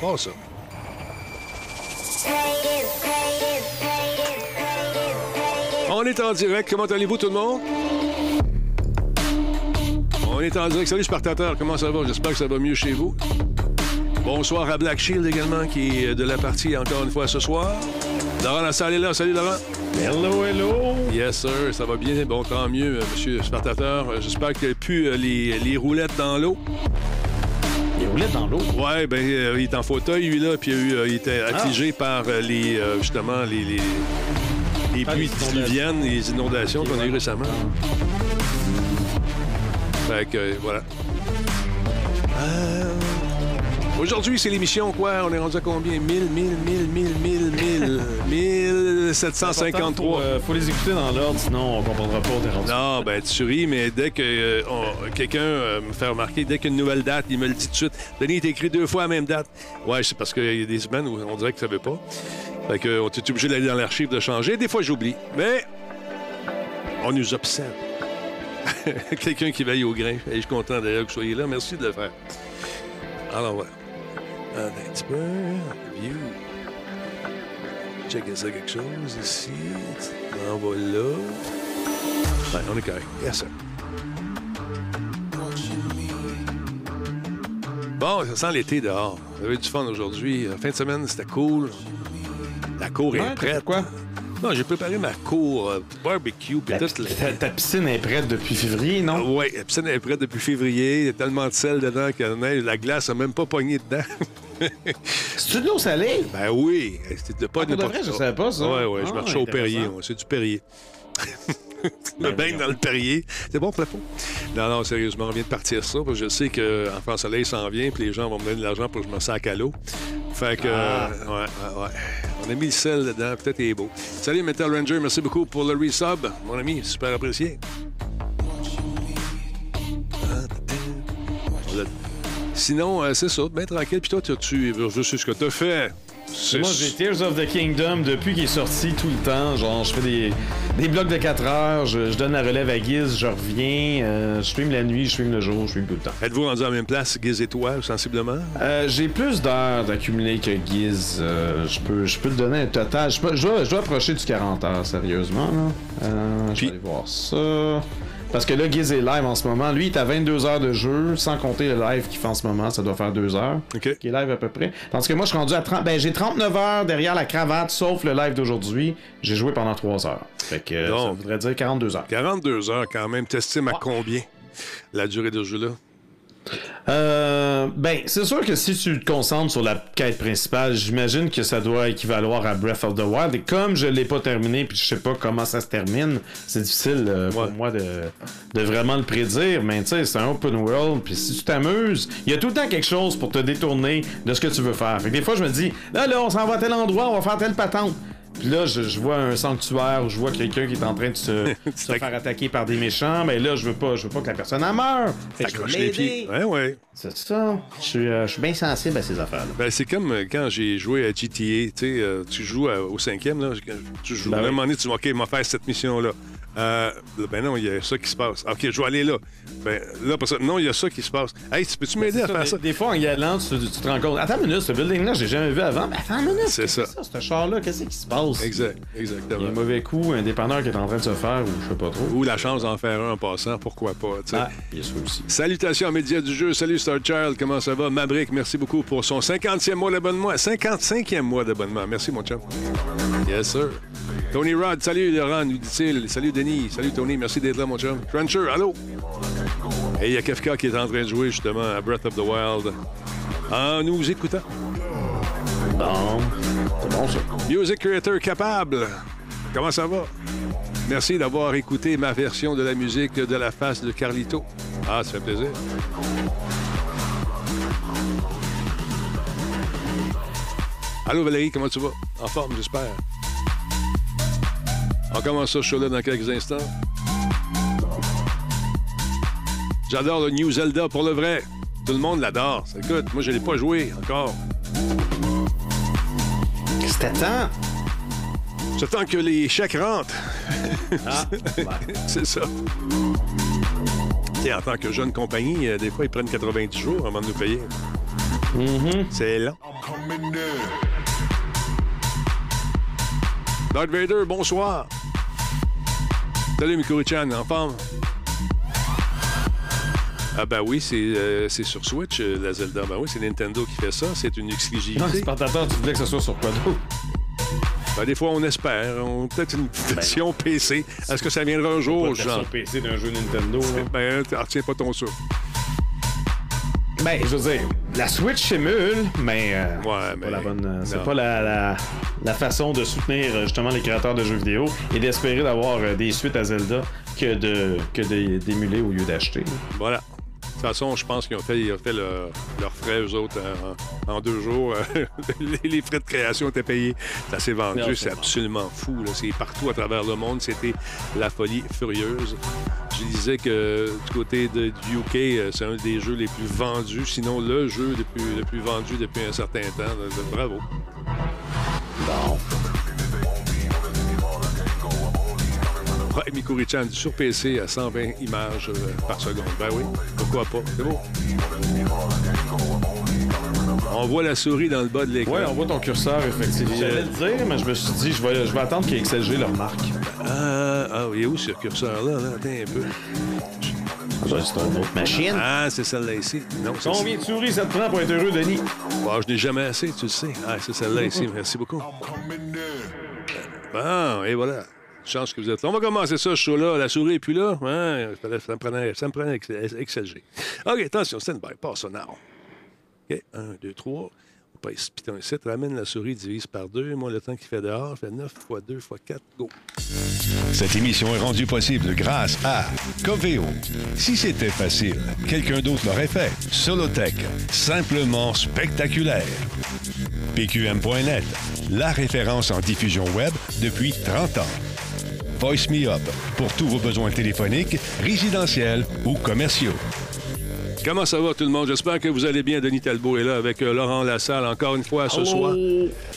Pas ça. On est en direct. Comment allez-vous, tout le monde? On est en direct. Salut, Spartateur. Comment ça va? J'espère que ça va mieux chez vous. Bonsoir à Black Shield également, qui est de la partie encore une fois ce soir. Laurent Lassalle est là. Salut, Laurent. Hello, hello. Yes, sir. Ça va bien? Bon, tant mieux, euh, monsieur Spartateur. J'espère qu'il n'y a plus euh, les, les roulettes dans l'eau. Dans l'eau? Ouais, ben, euh, il est en fauteuil, lui, là, puis il, a eu, euh, il était affligé par euh, les, euh, justement, les, les, les Ah, pluies les inondations. diluviennes, les inondations qu'on a eues récemment. Fait que, voilà. Aujourd'hui, c'est l'émission, quoi? On est rendu à combien? 1000, 1000, 1000, 1000, 1000, 1000, 1753. Faut, euh, faut les écouter dans l'ordre, sinon on comprendra pas rendu. Non, ben tu ris, mais dès que euh, on- quelqu'un euh, me fait remarquer, dès qu'il y a une nouvelle date, il me le dit tout de suite. Denis, il t'a écrit deux fois la même date. Ouais, c'est parce qu'il y a des semaines où on dirait que ça veut pas. Fait que, on est obligé d'aller dans l'archive de changer. Des fois, j'oublie. Mais on nous observe. quelqu'un qui veille au grain. Et je suis content d'ailleurs que vous soyez là. Merci de le faire. Alors, voilà. Attends un petit peu. View. Checker ça quelque chose ici. On va là. Ouais, on est correct. Yes, sir. Bon, ça sent l'été dehors. Vous avez du fun aujourd'hui. Euh, Fin de semaine, c'était cool. La cour Ouais, est prête. quoi? Non, j'ai préparé ma cour euh, barbecue. puis Ta, tout le- ta- ta piscine est prête depuis février, non? Oui, la piscine est prête depuis février. Il y a tellement de sel dedans que la neige- la glace n'a même pas pogné dedans. C'est-tu de l'eau salée? ben oui, c'était pas Ah, pour de n'importe vrai, je savais pas, ça. Ouais, ouais, je Ah, marchais au intéressant. Perrier. ouais, C'est du Perrier. me baigne dans le Perrier. C'est bon pour la peau? Non, non, sérieusement, on vient de partir ça parce que je sais qu'en France Soleil s'en vient puis les gens vont me donner de l'argent pour que je me sac à l'eau. Fait que, Ah. euh, ouais, ouais, ouais. On a mis le sel dedans, peut-être il est beau. Salut Metal Ranger, merci beaucoup pour le resub, mon ami, super apprécié. Sinon, euh, c'est ça, bien tranquille. Puis toi, tu- je sais ce que tu as fait. Moi, j'ai Tears of the Kingdom depuis qu'il est sorti tout le temps. Genre, je fais des, des blocs de 4 heures, je, je donne la relève à Giz, je reviens, euh, je stream la nuit, je stream le jour, je stream tout le temps. Êtes-vous rendu à la même place, Giz et toi, sensiblement? Euh, j'ai plus d'heures d'accumuler que Giz. Euh, je, peux, je peux te donner un total. Je, peux- je dois, je dois approcher du 40 heures, sérieusement. Là. Euh, je vais aller voir ça. Parce que là, Giz est live en ce moment. Lui, il est à 22 heures de jeu, sans compter le live qu'il fait en ce moment. Ça doit faire 2 heures. OK. Qui est live à peu près. Tandis que moi, je suis rendu à 30. Ben, j'ai 39 heures derrière la cravate, sauf le live d'aujourd'hui. J'ai joué pendant 3 heures. Fait que euh, ça Donc. voudrait dire 42 heures. 42 heures quand même. T'estimes à combien la durée de jeu-là? Euh, ben, c'est sûr que si tu te concentres sur la quête principale, j'imagine que ça doit équivaloir à Breath of the Wild. Et comme je l'ai pas terminé, puis je sais pas comment ça se termine, c'est difficile euh, pour Ouais. moi de, de vraiment le prédire. Mais tu sais, c'est un open world, puis si tu t'amuses, il y a tout le temps quelque chose pour te détourner de ce que tu veux faire. Fait que des fois, je me dis, là, là, on s'en va à tel endroit, on va faire telle patente. Puis là, je, je vois un sanctuaire où je vois quelqu'un qui est en train de se, se faire attaquer par des méchants. Mais là, je veux pas, je veux pas que la personne en meure. Fait que je veux les pieds. Ouais, ouais. C'est ça. Je suis, euh, je suis bien sensible à ces affaires-là. Ben, c'est comme euh, quand j'ai joué à GTA. Tu sais, euh, tu joues à- au cinquième, là. Tu joues. Ben à un oui. moment donné, tu dis, OK, m'a faire cette mission-là. Euh, ben non, il y a ça qui se passe. OK, je vais aller là. Ben là, parce que non, il y a ça qui se passe. Hey, tu peux-tu m'aider à Ça, faire des, ça? des fois, en y allant, tu, tu te rends compte. Attends une minute, ce building-là, j'ai jamais vu avant. Mais attends une minute. C'est ça. que Ce char-là, qu'est-ce qui se passe? Exact, Il y a exactement. un mauvais coup, un dépanneur qui est en train de se faire, ou je sais pas trop. Ou la chance d'en faire un en passant, pourquoi pas, tu sais. Ah, a ça aussi. Salutations aux médias du jeu. Salut Star Child, comment ça va? Maverick, merci beaucoup pour son 50e mois d'abonnement. 55e mois d'abonnement. Merci, mon chum. Yes, sir. Tony Rod, salut Laurent, nous dit-il. Salut Denis, salut Tony, merci d'être là, mon chum. Cruncher, allô? Et il y a Kafka qui est en train de jouer justement à Breath of the Wild. En nous écoutant. Bon. C'est bon, ça. Music Creator capable. Comment ça va? Merci d'avoir écouté ma version de la musique de la face de Carlito. Ah, ça fait plaisir. Allô Valérie, comment tu vas? En forme, j'espère. On commence ce show-là dans quelques instants. J'adore le New Zelda pour le vrai. Tout le monde l'adore. Écoute, moi je l'ai pas joué encore. C'était temps. J'attends que les chèques rentrent. Ah, ouais. C'est ça. Tu sais, en tant que jeune compagnie, euh, des fois, ils prennent 90 jours avant de nous payer. C'est lent. Darth Vader, bonsoir. Salut, Mikuri-chan, en forme? Ah ben oui, c'est euh, c'est sur Switch, euh, la Zelda. Ben oui, c'est Nintendo qui fait ça. C'est une Non, exclusivité. c'est par ta tu voulais que ce soit sur quoi d'autre? Ben, des fois, on espère. On Peut-être une version PC. Est-ce que ça viendra un jour, Pas genre? version PC d'un jeu Nintendo. là. Ben, tu retiens pas ton souffle. Ben, je veux dire, la Switch émule, mais, euh, Ouais, c'est mais pas la bonne, euh, c'est pas la, la, la façon de soutenir euh, justement les créateurs de jeux vidéo et d'espérer d'avoir des suites à Zelda que de que d'émuler au lieu d'acheter. Voilà. De toute façon, je pense qu'ils ont fait, ils ont fait leur- leurs frais, eux autres, en, en deux jours. les, les frais de création étaient payés. Ça s'est vendu. C'est absolument fou. C'est partout à travers le monde. C'était la folie furieuse. Je disais que du côté de, du UK, euh, c'est un des jeux les plus vendus, sinon le jeu le plus, le plus vendu depuis un certain temps. Bravo. Bon. Mikuri-chan, sur PC à 120 images euh, par seconde? Ben oui, pourquoi pas? C'est beau. On voit la souris dans le bas de l'écran. Ouais, on voit ton curseur, effectivement. J'allais le dire, mais je me suis dit, je vais, je vais attendre qu'XLG le remarque. Ah, ah, il est où ce curseur-là? Là? Attends un peu. C'est une autre machine. Ah, c'est celle-là ici. Non, Combien de souris ça te prend pour être heureux, Denis? Ah, je n'ai jamais assez, tu le sais. Ah, c'est celle-là ici. Merci beaucoup. Bon, et voilà. Chance que vous êtes. On va commencer ça, ce show-là. La souris est plus là. Ça me prenait, ça me prenait. OK, attention, stand by. Passe ça now. OK, 1, 2, 3. On passe piton ici. Ramène la souris, divise par 2. Moi, le temps qu'il fait dehors, fait 9 fois 2 fois 4. Go. Cette émission est rendue possible grâce à Coveo. Si c'était facile, quelqu'un d'autre l'aurait fait. Solotech, simplement spectaculaire. PQM.net, la référence en diffusion web depuis 30 ans. Voice Me Up, pour tous vos besoins téléphoniques, résidentiels ou commerciaux. Comment ça va, tout le monde? J'espère que vous allez bien. Denis Talbot est là avec euh, Laurent Lassalle encore une fois ce soir.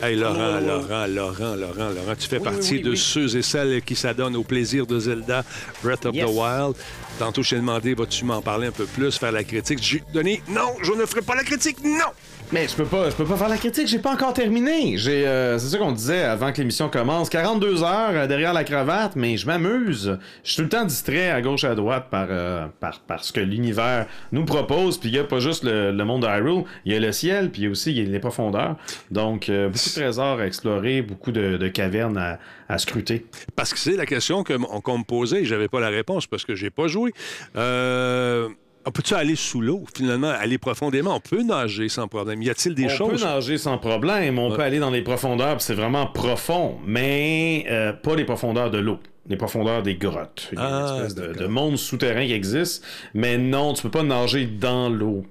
Hey, Laurent, Laurent, Laurent, Laurent, Laurent, tu fais partie oui, de oui. ceux et celles qui s'adonnent au plaisir de Zelda Breath of Yes. the Wild. Tantôt, je t'ai demandé, vas-tu m'en parler un peu plus, faire la critique? J'ai Denis, non, je ne ferai pas la critique, non! Mais je peux pas, je peux pas faire la critique, j'ai pas encore terminé. J'ai, euh, c'est ça qu'on disait avant que l'émission commence. 42 heures euh, derrière la cravate, mais je m'amuse. Je suis tout le temps distrait à gauche et à droite par, euh, par, par ce que l'univers nous propose. Puis il y a pas juste le, le monde de Hyrule, il y a le ciel, puis aussi il y a les profondeurs. Donc euh, beaucoup de trésors à explorer, beaucoup de, de cavernes à, à scruter. Parce que c'est la question qu'on me posait et j'avais pas la réponse parce que j'ai pas joué. Euh, on peut-tu aller sous l'eau, finalement, aller profondément? On peut nager sans problème. Y a-t-il des on choses? peut nager sans problème, on Ouais. peut aller dans les profondeurs, puis c'est vraiment profond, mais euh, pas les profondeurs de l'eau. Les profondeurs des grottes. Il y a Ah, une espèce de, de monde souterrain qui existe, mais non, tu peux pas nager dans l'eau.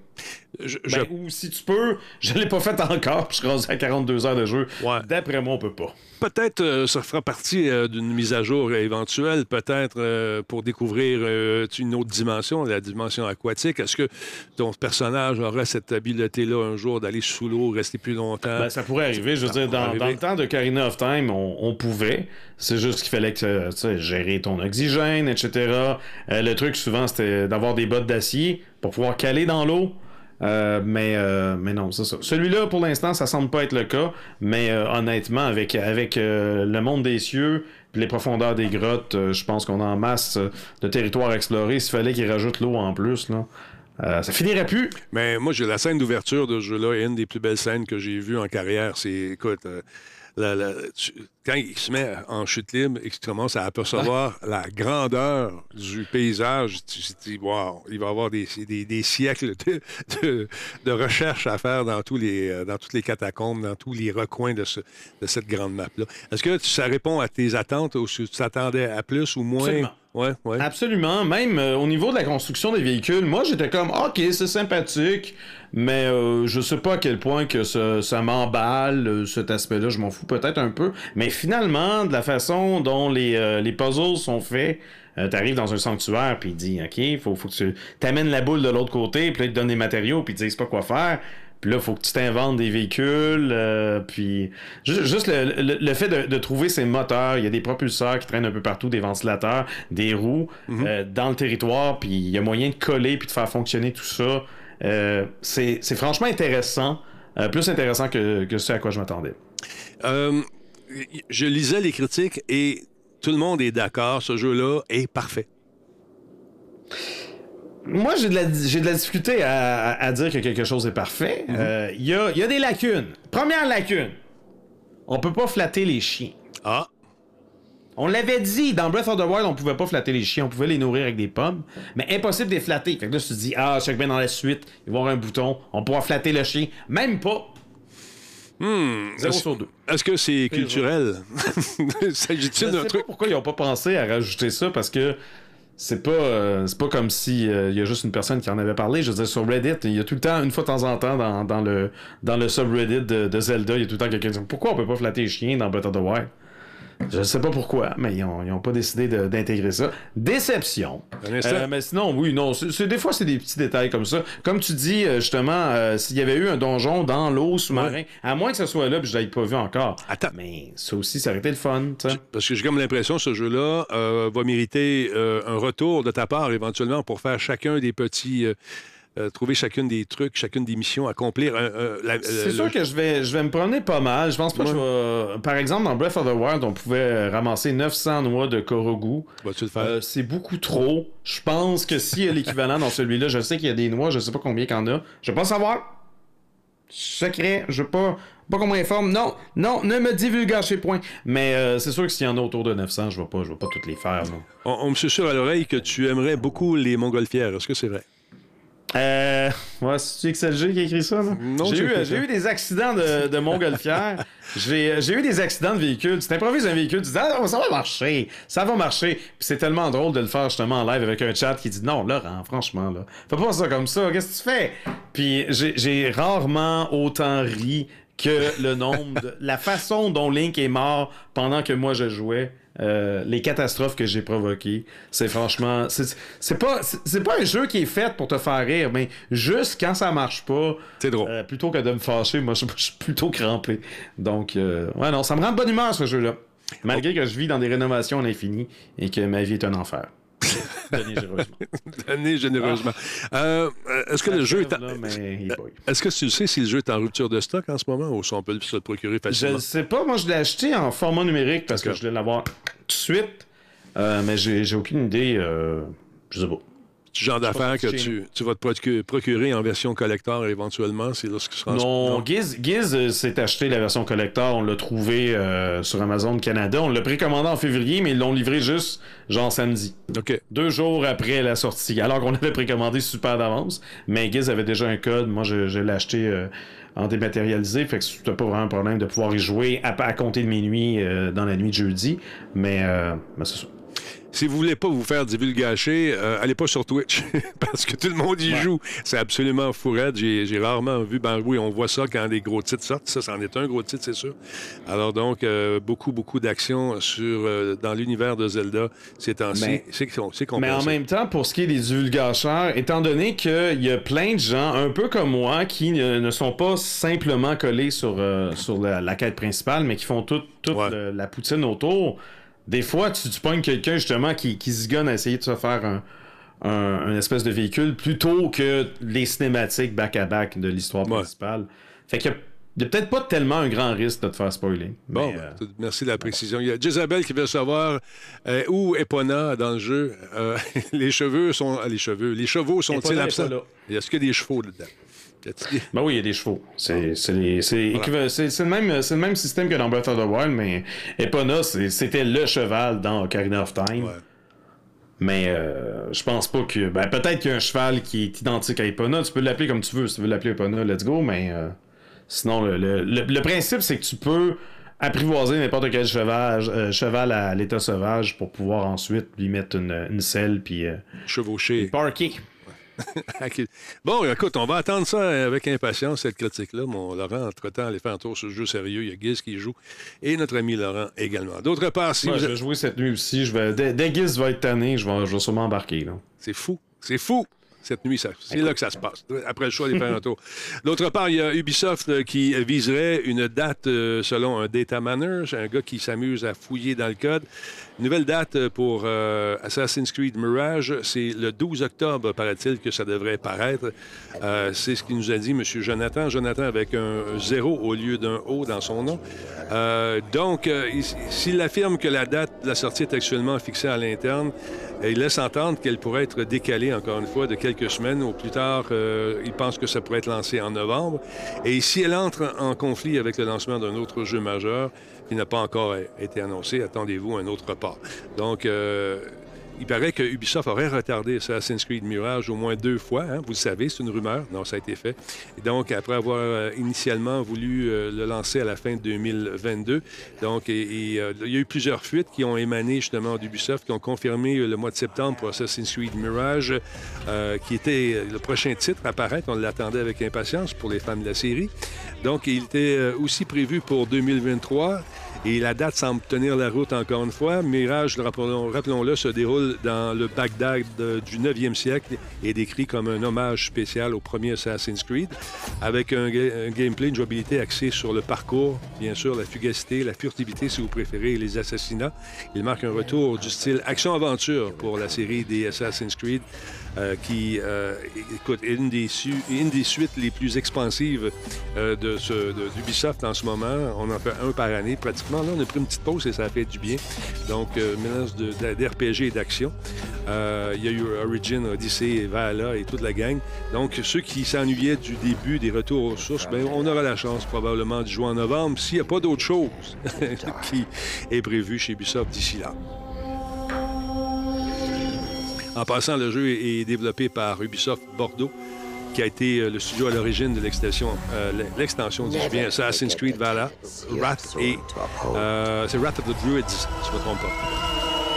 Je- je- Ben, Ou si tu peux, je l'ai pas fait encore, puis je suis rendu à 42 heures de jeu. Ouais. D'après moi, on peut pas. Peut-être euh, ça fera partie euh, d'une mise à jour éventuelle, peut-être euh, pour découvrir euh, une autre dimension, la dimension aquatique. Est-ce que ton personnage aura cette habileté-là un jour d'aller sous l'eau, rester plus longtemps? Ben, ça pourrait arriver. Je veux Ça dire, dans, le temps de Karina of Time, on, on pouvait. C'est juste qu'il fallait que, tu sais, gérer ton oxygène, etc. Euh, le truc, souvent, c'était d'avoir des bottes d'acier pour pouvoir caler dans l'eau. Euh, mais, euh, mais non, c'est ça. Celui-là, pour l'instant, ça semble pas être le cas. Mais euh, honnêtement, avec, avec euh, le monde des cieux les profondeurs des grottes, euh, je pense qu'on a en masse de territoire à explorer. S'il fallait qu'ils rajoutent l'eau en plus, là, euh, ça finirait plus. Mais moi, j'ai la scène d'ouverture de ce jeu-là est une des plus belles scènes que j'ai vues en carrière. C'est, écoute, euh, la- la- tu- quand il se met en chute libre et qu'il commence à apercevoir la grandeur du paysage, tu te dis, wow, il va y avoir des, des- des siècles de, de- de recherche à faire dans, tous les, euh, dans toutes les catacombes, dans tous les recoins de, ce- de cette grande map-là. Est-ce que ça répond à tes attentes ou si tu t'attendais à plus ou moins? Absolument. Ouais. Absolument. Même euh, au niveau de la construction des véhicules, moi j'étais comme OK, c'est sympathique, mais euh, je sais pas à quel point que ça, m'emballe, euh, cet aspect-là, je m'en fous peut-être un peu. Mais finalement, de la façon dont les, euh, les puzzles sont faits, t'arrives dans un sanctuaire, puis il dit OK, faut, faut que tu t'amènes la boule de l'autre côté, puis là, il te donne des matériaux, puis te disent pas quoi faire. Puis là, il faut que tu t'inventes des véhicules. euh, puis ju- juste le, le- le fait de, de trouver ces moteurs, il y a des propulseurs qui traînent un peu partout, des ventilateurs, des roues euh, dans le territoire. Puis il y a moyen de coller puis de faire fonctionner tout ça Euh, c'est c'est franchement intéressant, plus intéressant que, que ce à quoi je m'attendais. Je lisais les critiques et tout le monde est d'accord. Ce jeu-là est parfait. Moi, j'ai de, la, j'ai de la difficulté à, dire que quelque chose est parfait. Euh, Il y, a, il y a des lacunes. Première lacune, on peut pas flatter les chiens. Ah, On l'avait dit, dans Breath of the Wild, on pouvait pas flatter les chiens, on pouvait les nourrir avec des pommes, mais impossible de les flatter. Fait que là, tu te dis, ah, check bien dans la suite, il va y avoir un bouton, on pourra flatter le chien. Même pas. hmm. 0 Est-ce sur 2. est-ce que c'est culturel? Je S'agit-il sais d'un pas truc? pourquoi ils ont pas pensé à rajouter ça, parce que c'est pas, euh, c'est pas comme si euh, y a juste une personne qui en avait parlé. Je veux dire, sur Reddit, il y a tout le temps, une fois de temps en temps, dans, dans le, dans le subreddit de, de Zelda, il y a tout le temps quelqu'un qui dit Pourquoi on peut pas flatter les chiens dans Breath of the Wild Je sais pas pourquoi, mais ils ont, ils ont pas décidé d'intégrer ça. Déception. Euh, mais sinon, oui, non, c'est, des fois, c'est des petits détails comme ça. Comme tu dis, euh, justement, euh, s'il y avait eu un donjon dans l'eau sous-marin, à moins que ce soit là, puis je l'avais pas vu encore. Attends. Mais ça aussi, ça aurait été le fun. Parce que j'ai comme l'impression que ce jeu-là euh, va mériter un retour de ta part éventuellement pour faire chacun des petits. Euh, euh, trouver chacune des trucs, chacune des missions, accomplir la- C'est sûr le- que je vais, je vais me promener pas mal. Je pense pas que je vais... Par exemple, dans Breath of the Wild, on pouvait euh, ramasser 900 noix de Korogu. Vas-tu le faire? Euh, c'est beaucoup trop. Je pense que s'il y a l'équivalent dans celui-là, je sais qu'il y a des noix, je sais pas combien qu'il y en a. Je veux pas savoir. Secret, je veux pas, pas qu'on m'informe. Non, non, ne me divulgachez point. Mais euh, c'est sûr que s'il y en a autour de 900, je vais pas, je vais pas toutes les faire. non. On, on me susurre à l'oreille que tu aimerais beaucoup les montgolfières. Est-ce que c'est vrai? Euh. Ouais, c'est XLG qui a écrit ça, J'ai eu, eu des accidents de, de montgolfière. j'ai, j'ai eu des accidents de véhicule. Tu t'improvises un véhicule, tu dis, ah, ça va marcher, ça va marcher. Puis c'est tellement drôle de le faire justement en live avec un chat qui dit, non, Laurent, franchement, là, fais pas ça comme ça, qu'est-ce que tu fais? Puis j'ai, j'ai rarement autant ri que le nombre de. la façon dont Link est mort pendant que moi je jouais. Euh, les catastrophes que j'ai provoquées, c'est franchement, c'est c'est pas, c'est pas un jeu qui est fait pour te faire rire, mais juste quand ça marche pas, C'est drôle. euh, plutôt que de me fâcher, moi je, je suis plutôt crampé. Donc, euh, ouais, non, ça me rend de bonne humeur ce jeu-là. Malgré que je vis dans des rénovations à l'infini et que ma vie est un enfer. Denis généreusement. Donnez généreusement. Euh, euh, Est-ce que le jeu est. en- Là, mais. Est-ce que tu sais si le jeu est en rupture de stock en ce moment ou si on peut se le procurer Je facilement? ne sais pas, moi je l'ai acheté en format numérique parce que je voulais l'avoir tout de suite. Euh, mais j'ai j'ai aucune idée. Euh, je sais pas. Ce genre d'affaires que tu, tu vas te procu- procurer en version collector éventuellement, c'est lorsque sera Non, Giz, Giz euh, s'est acheté la version collector. On l'a trouvé euh, sur Amazon Canada. On l'a précommandé en février, mais ils l'ont livré juste genre samedi. OK. Deux jours après la sortie. Alors qu'on avait précommandé super d'avance. Mais Giz avait déjà un code. Moi, je, je l'ai acheté euh, en dématérialisé. Fait que c'était pas vraiment un problème de pouvoir y jouer à, à compter de minuit euh, dans la nuit de jeudi. Mais, mais c'est ça. Si vous voulez pas vous faire divulgacher, euh, allez pas sur Twitch parce que tout le monde y joue. C'est absolument fourette. J'ai rarement vu. Ben oui, on voit ça quand des gros titres sortent. Ça, c'en est un gros titre, c'est sûr. Alors donc, euh, beaucoup, beaucoup d'actions sur euh, dans l'univers de Zelda ces temps-ci. C'est Mais en même temps, pour ce qui est des divulgateurs, étant donné qu'il y a plein de gens, un peu comme moi, qui ne, sont pas simplement collés sur, euh, sur la, la quête principale, mais qui font toute, Ouais. le- la poutine autour, des fois, tu, tu pognes quelqu'un justement qui, qui se gonne à essayer de se faire un, un, un espèce de véhicule plutôt que les cinématiques back-à-back de l'histoire Ouais. principale. Fait qu'il y a, il y a peut-être pas tellement un grand risque de te faire spoiler. Bon, mais, euh, ben, merci de la précision. Il y a Jezabel qui veut savoir euh, où Epona dans le jeu. Euh, les cheveux sont. ah, les cheveux. Les chevaux sont-ils absents? Est-ce qu'il y a des chevaux dedans? Ben oui, il y a des chevaux. C'est le, même- c'est le même système que dans Breath of the Wild, mais Epona, c'était le cheval dans Ocarina of Time. Ouais. Mais euh, je pense pas que. Ben, peut-être qu'il y a un cheval qui est identique à Epona. Tu peux l'appeler comme tu veux. Si tu veux l'appeler Epona, let's go. Mais euh, sinon, le, le- le- le principe, c'est que tu peux apprivoiser n'importe quel cheval, euh, cheval à l'état sauvage pour pouvoir ensuite lui mettre une, une selle puis Chevauché. parker. Bon, écoute, on va attendre ça avec impatience, cette critique-là. Mon Laurent, entre-temps, allez faire un tour sur ce jeu sérieux. Il y a Giz qui joue et notre ami Laurent également. D'autre part, si Moi, vous je vais jouer cette nuit aussi. Je vais, dès, dès Giz va être tanné, je vais, je vais sûrement embarquer. C'est fou. C'est fou. Cette nuit, ça- c'est là que ça se passe. Après le choix des faire un tour. D'autre part, il y a Ubisoft euh, qui viserait une date euh, selon un data miner, un gars qui s'amuse à fouiller dans le code. Nouvelle date pour euh, Assassin's Creed Mirage, c'est le 12 octobre, paraît-il, que ça devrait paraître. Euh, c'est ce qu'il nous a dit M. Jonathan. Jonathan avec un zéro au lieu d'un O dans son nom. Euh, donc, il- s'il affirme que la date de la sortie est actuellement fixée à l'interne, il laisse entendre qu'elle pourrait être décalée, encore une fois, de quelques semaines. Au plus tard, il pense que ça pourrait être lancé en novembre. Et si elle entre en conflit avec le lancement d'un autre jeu majeur qui n'a pas encore été annoncé, attendez-vous un autre report. Donc, euh, il paraît que Ubisoft aurait retardé Assassin's Creed Mirage au moins deux fois. hein. Vous le savez, c'est une rumeur. Non, ça a été fait. Donc, après avoir euh, initialement voulu euh, le lancer à la fin de 2022, donc, euh, il y a eu plusieurs fuites qui ont émané justement d'Ubisoft, qui ont confirmé le mois de septembre pour Assassin's Creed Mirage, qui était le prochain titre à apparaître. On l'attendait avec impatience pour les fans de la série. Donc, il était aussi prévu pour 2023. Et la date semble tenir la route encore une fois. Mirage, rappelons- rappelons-le, se déroule dans le Bagdad euh, du 9e siècle et décrit comme un hommage spécial au premier Assassin's Creed, avec un, un gameplay, une jouabilité axée sur le parcours, bien sûr, la fugacité, la furtivité, si vous préférez, et les assassinats. Il marque un retour du style action-aventure pour la série des Assassin's Creed, euh, qui, euh, écoute, est une des, suites les plus expansives euh, de d'Ubisoft en ce moment. On en fait un par année pratiquement. Là, on a pris une petite pause et ça a fait du bien. Donc, mélange d'RPG et d'action. Il y a eu Origin, Odyssey, Valhalla et toute la gang. Donc, ceux qui s'ennuyaient du début des retours aux sources, ben, on aura la chance probablement de jouer en novembre s'il n'y a pas d'autre chose qui est prévu chez Ubisoft d'ici là. En passant, le jeu est développé par Ubisoft Bordeaux, qui a été euh, le studio à l'origine de l'extension, euh, l'extension du bien Assassin's Creed Valhalla, Wrath et euh, c'est Wrath of the Druids, si je ne me trompe pas.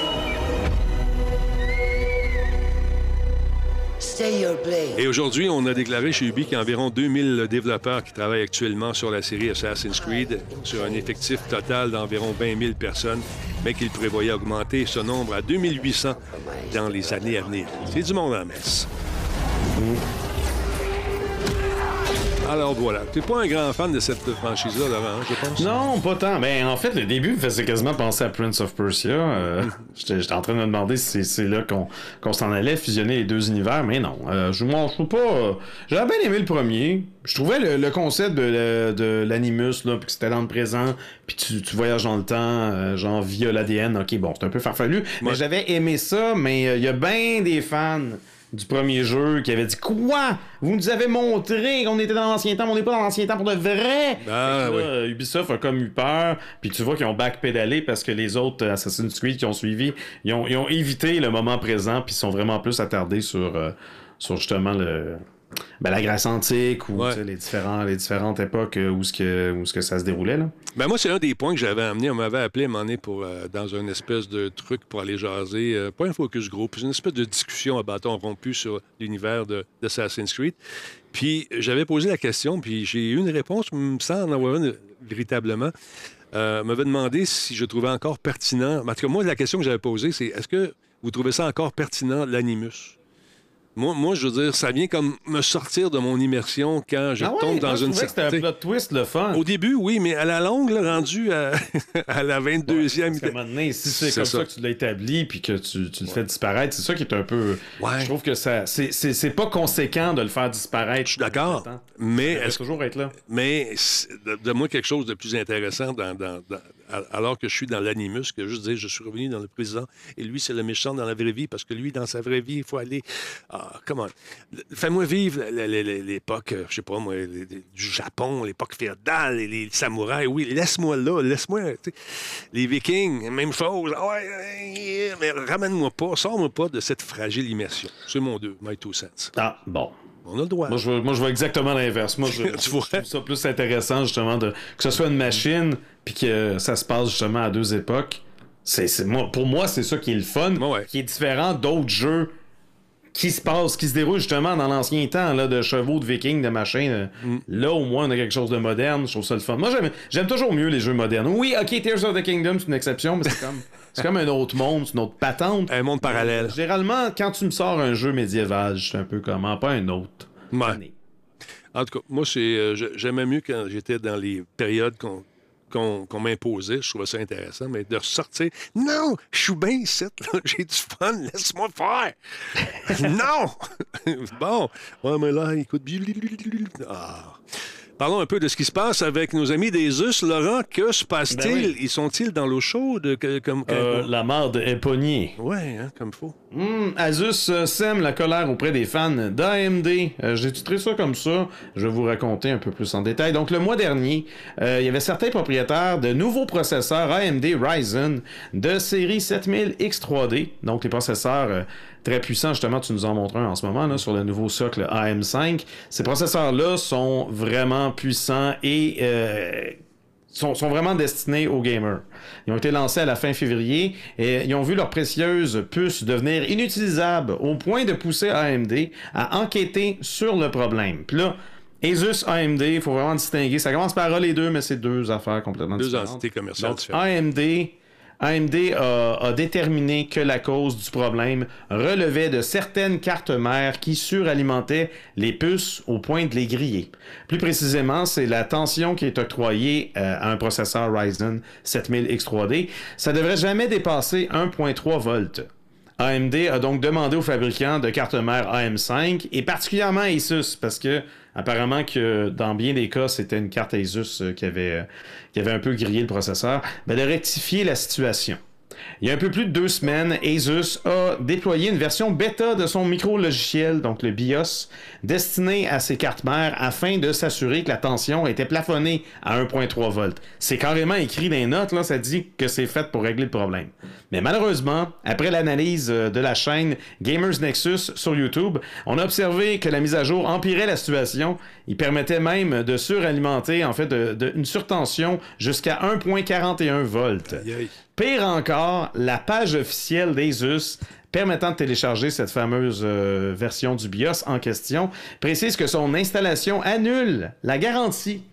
Et aujourd'hui, on a déclaré chez Ubi qu'il y a environ 2000 développeurs qui travaillent actuellement sur la série Assassin's Creed, sur un effectif total d'environ 20 000 personnes, mais qu'il prévoyait augmenter ce nombre à 2800 dans les années à venir. C'est du monde en messe. Alors voilà. Tu n'es pas un grand fan de cette franchise-là, Laurent, hein, je pense? Non, pas tant. Ben, en fait, le début me faisait quasiment penser à Prince of Persia. Euh, J'étais en train de me demander si c'est- là qu'on qu'on s'en allait fusionner les deux univers, mais non. Euh, je m'en trouve pas. euh, J'avais bien aimé le premier. Je trouvais le, le concept de, l'animus, là, puis que c'était dans le présent, puis tu, tu voyages dans le temps, euh, genre via l'ADN. Ok, bon, c'est un peu farfelu. Mais j'avais aimé ça, mais euh, il y a bien des fans du premier jeu qui avaient dit Quoi? Vous nous avez montré qu'on était dans l'ancien temps, mais on n'est pas dans l'ancien temps pour de vrai? Ah, là, oui. Ubisoft a comme eu peur, puis tu vois qu'ils ont backpédalé parce que les autres euh, Assassin's Creed qui ont suivi, ils ont, ils ont évité le moment présent, puis ils sont vraiment plus attardés sur, euh, sur justement le, ben, la Grèce antique ou Ouais. les, différents, les différentes époques euh, où, ce que, où ce que ça se déroulait. Là. Ben moi, c'est un des points que j'avais amené. On m'avait appelé à un moment donné pour, euh, dans une espèce de truc pour aller jaser. euh, pas un focus group, une espèce de discussion à bâton rompu sur l'univers de- d'Assassin's Creed. Puis j'avais posé la question, puis j'ai eu une réponse, me semble en avoir une véritablement. Euh, m'avait demandé si je trouvais encore pertinent. En tout cas, moi, la question que j'avais posée, c'est est-ce que vous trouvez ça encore pertinent, l'animus? Moi, moi, je veux dire, ça vient comme me sortir de mon immersion quand je Ah ouais, tombe dans je une que c'était un certaine- plot twist le fun. au début, oui, mais à la longue, là, rendu à, à la 22e. Parce qu'à un moment donné, si c'est comme ça. ça. que tu l'as établi puis que tu, tu le fais disparaître, c'est ça qui est un peu. Ouais. Je trouve que ça. C'est pas conséquent de le faire disparaître. Je suis d'accord. Mais est-ce toujours être là. Mais de- donne-moi quelque chose de plus intéressant dans, dans- dans- a- alors que je suis dans l'animus, que juste dire je suis revenu dans le présent et lui c'est le méchant dans la vraie vie parce que lui dans sa vraie vie il faut aller ah comment fais-moi vivre l'époque euh, je sais pas moi du Japon l'époque féodale les, les samouraïs oui laisse-moi là laisse-moi les Vikings même chose Ah mais ramène-moi pas sors-moi pas de cette fragile immersion c'est mon deux my two cents Ah, bon. On a le droit Moi, je vois, moi, je vois exactement l'inverse. Moi, je, Tu vois? je trouve ça plus intéressant, justement, de, que ce soit une machine, puis que ça se passe, justement, à deux époques. C'est, c'est- moi, pour moi, c'est ça qui est le fun, ouais. qui est différent d'autres jeux qui se passent, qui se déroulent, justement, dans l'ancien temps, là, de chevaux, de vikings, de machins. Mm. Là, au moins, on a quelque chose de moderne. Je trouve ça le fun. Moi, j'aime, j'aime toujours mieux les jeux modernes. Oui, OK, Tears of the Kingdom, c'est une exception, mais c'est comme... c'est comme un autre monde, c'est une autre patente. Un monde parallèle. Généralement, quand tu me sors un jeu médiéval, je suis un peu comment, pas un autre. Ouais. En tout cas, moi, euh, j'aimais mieux quand j'étais dans les périodes qu'on m'imposait. Je trouvais ça intéressant. Mais de ressortir, non, je suis bien ici, j'ai du fun, laisse-moi faire. non! bon, ouais, mais là, écoute. Ah. Parlons un peu de ce qui se passe avec nos amis des US. Laurent, que se passe-t-il? Ben oui. Ils sont-ils dans l'eau chaude? que- comme, Euh, la marde est pognée. Ouais, hein, comme faut. Hmm, Asus euh, sème la colère auprès des fans d'AMD. Euh, J'ai titré ça comme ça. Je vais vous raconter un peu plus en détail. Donc, le mois dernier, il y avait certains propriétaires de nouveaux processeurs AMD Ryzen de série 7000 X3D. Donc, les processeurs très puissants, justement, tu nous en montres un en ce moment là, sur le nouveau socle AM5. Ces processeurs-là sont vraiment puissants et euh, sont, sont vraiment destinés aux gamers. Ils ont été lancés à la fin février et ils ont vu leurs précieuses puces devenir inutilisables au point de pousser AMD à enquêter sur le problème. Puis là, Asus AMD, il faut vraiment distinguer. Ça commence par A les deux, mais c'est deux affaires complètement Deux différentes. entités commerciales Donc, différentes. AMD, AMD a, déterminé que la cause du problème relevait de certaines cartes mères qui suralimentaient les puces au point de les griller. Plus précisément, c'est la tension qui est octroyée euh, à un processeur Ryzen 7000 X3D. Ça devrait jamais dépasser 1.3 volts. AMD a donc demandé aux fabricants de cartes mères AM5 et particulièrement Asus parce que apparemment que dans bien des cas c'était une carte Asus euh, qui avait, euh, qui avait un peu grillé le processeur, ben, de rectifier la situation. Il y a un peu plus de deux semaines, Asus a déployé une version bêta de son micro-logiciel, donc le BIOS, destiné à ses cartes mères afin de s'assurer que la tension était plafonnée à 1.3 volts. C'est carrément écrit dans les notes, là, ça dit que c'est fait pour régler le problème. Mais malheureusement, après l'analyse euh, de la chaîne Gamers Nexus sur YouTube, on a observé que la mise à jour empirait la situation. Il permettait même de suralimenter, en fait, une surtension jusqu'à 1.41 volts. Pire encore, la page officielle d'Asus permettant de télécharger cette fameuse euh, version du BIOS en question précise que son installation annule la garantie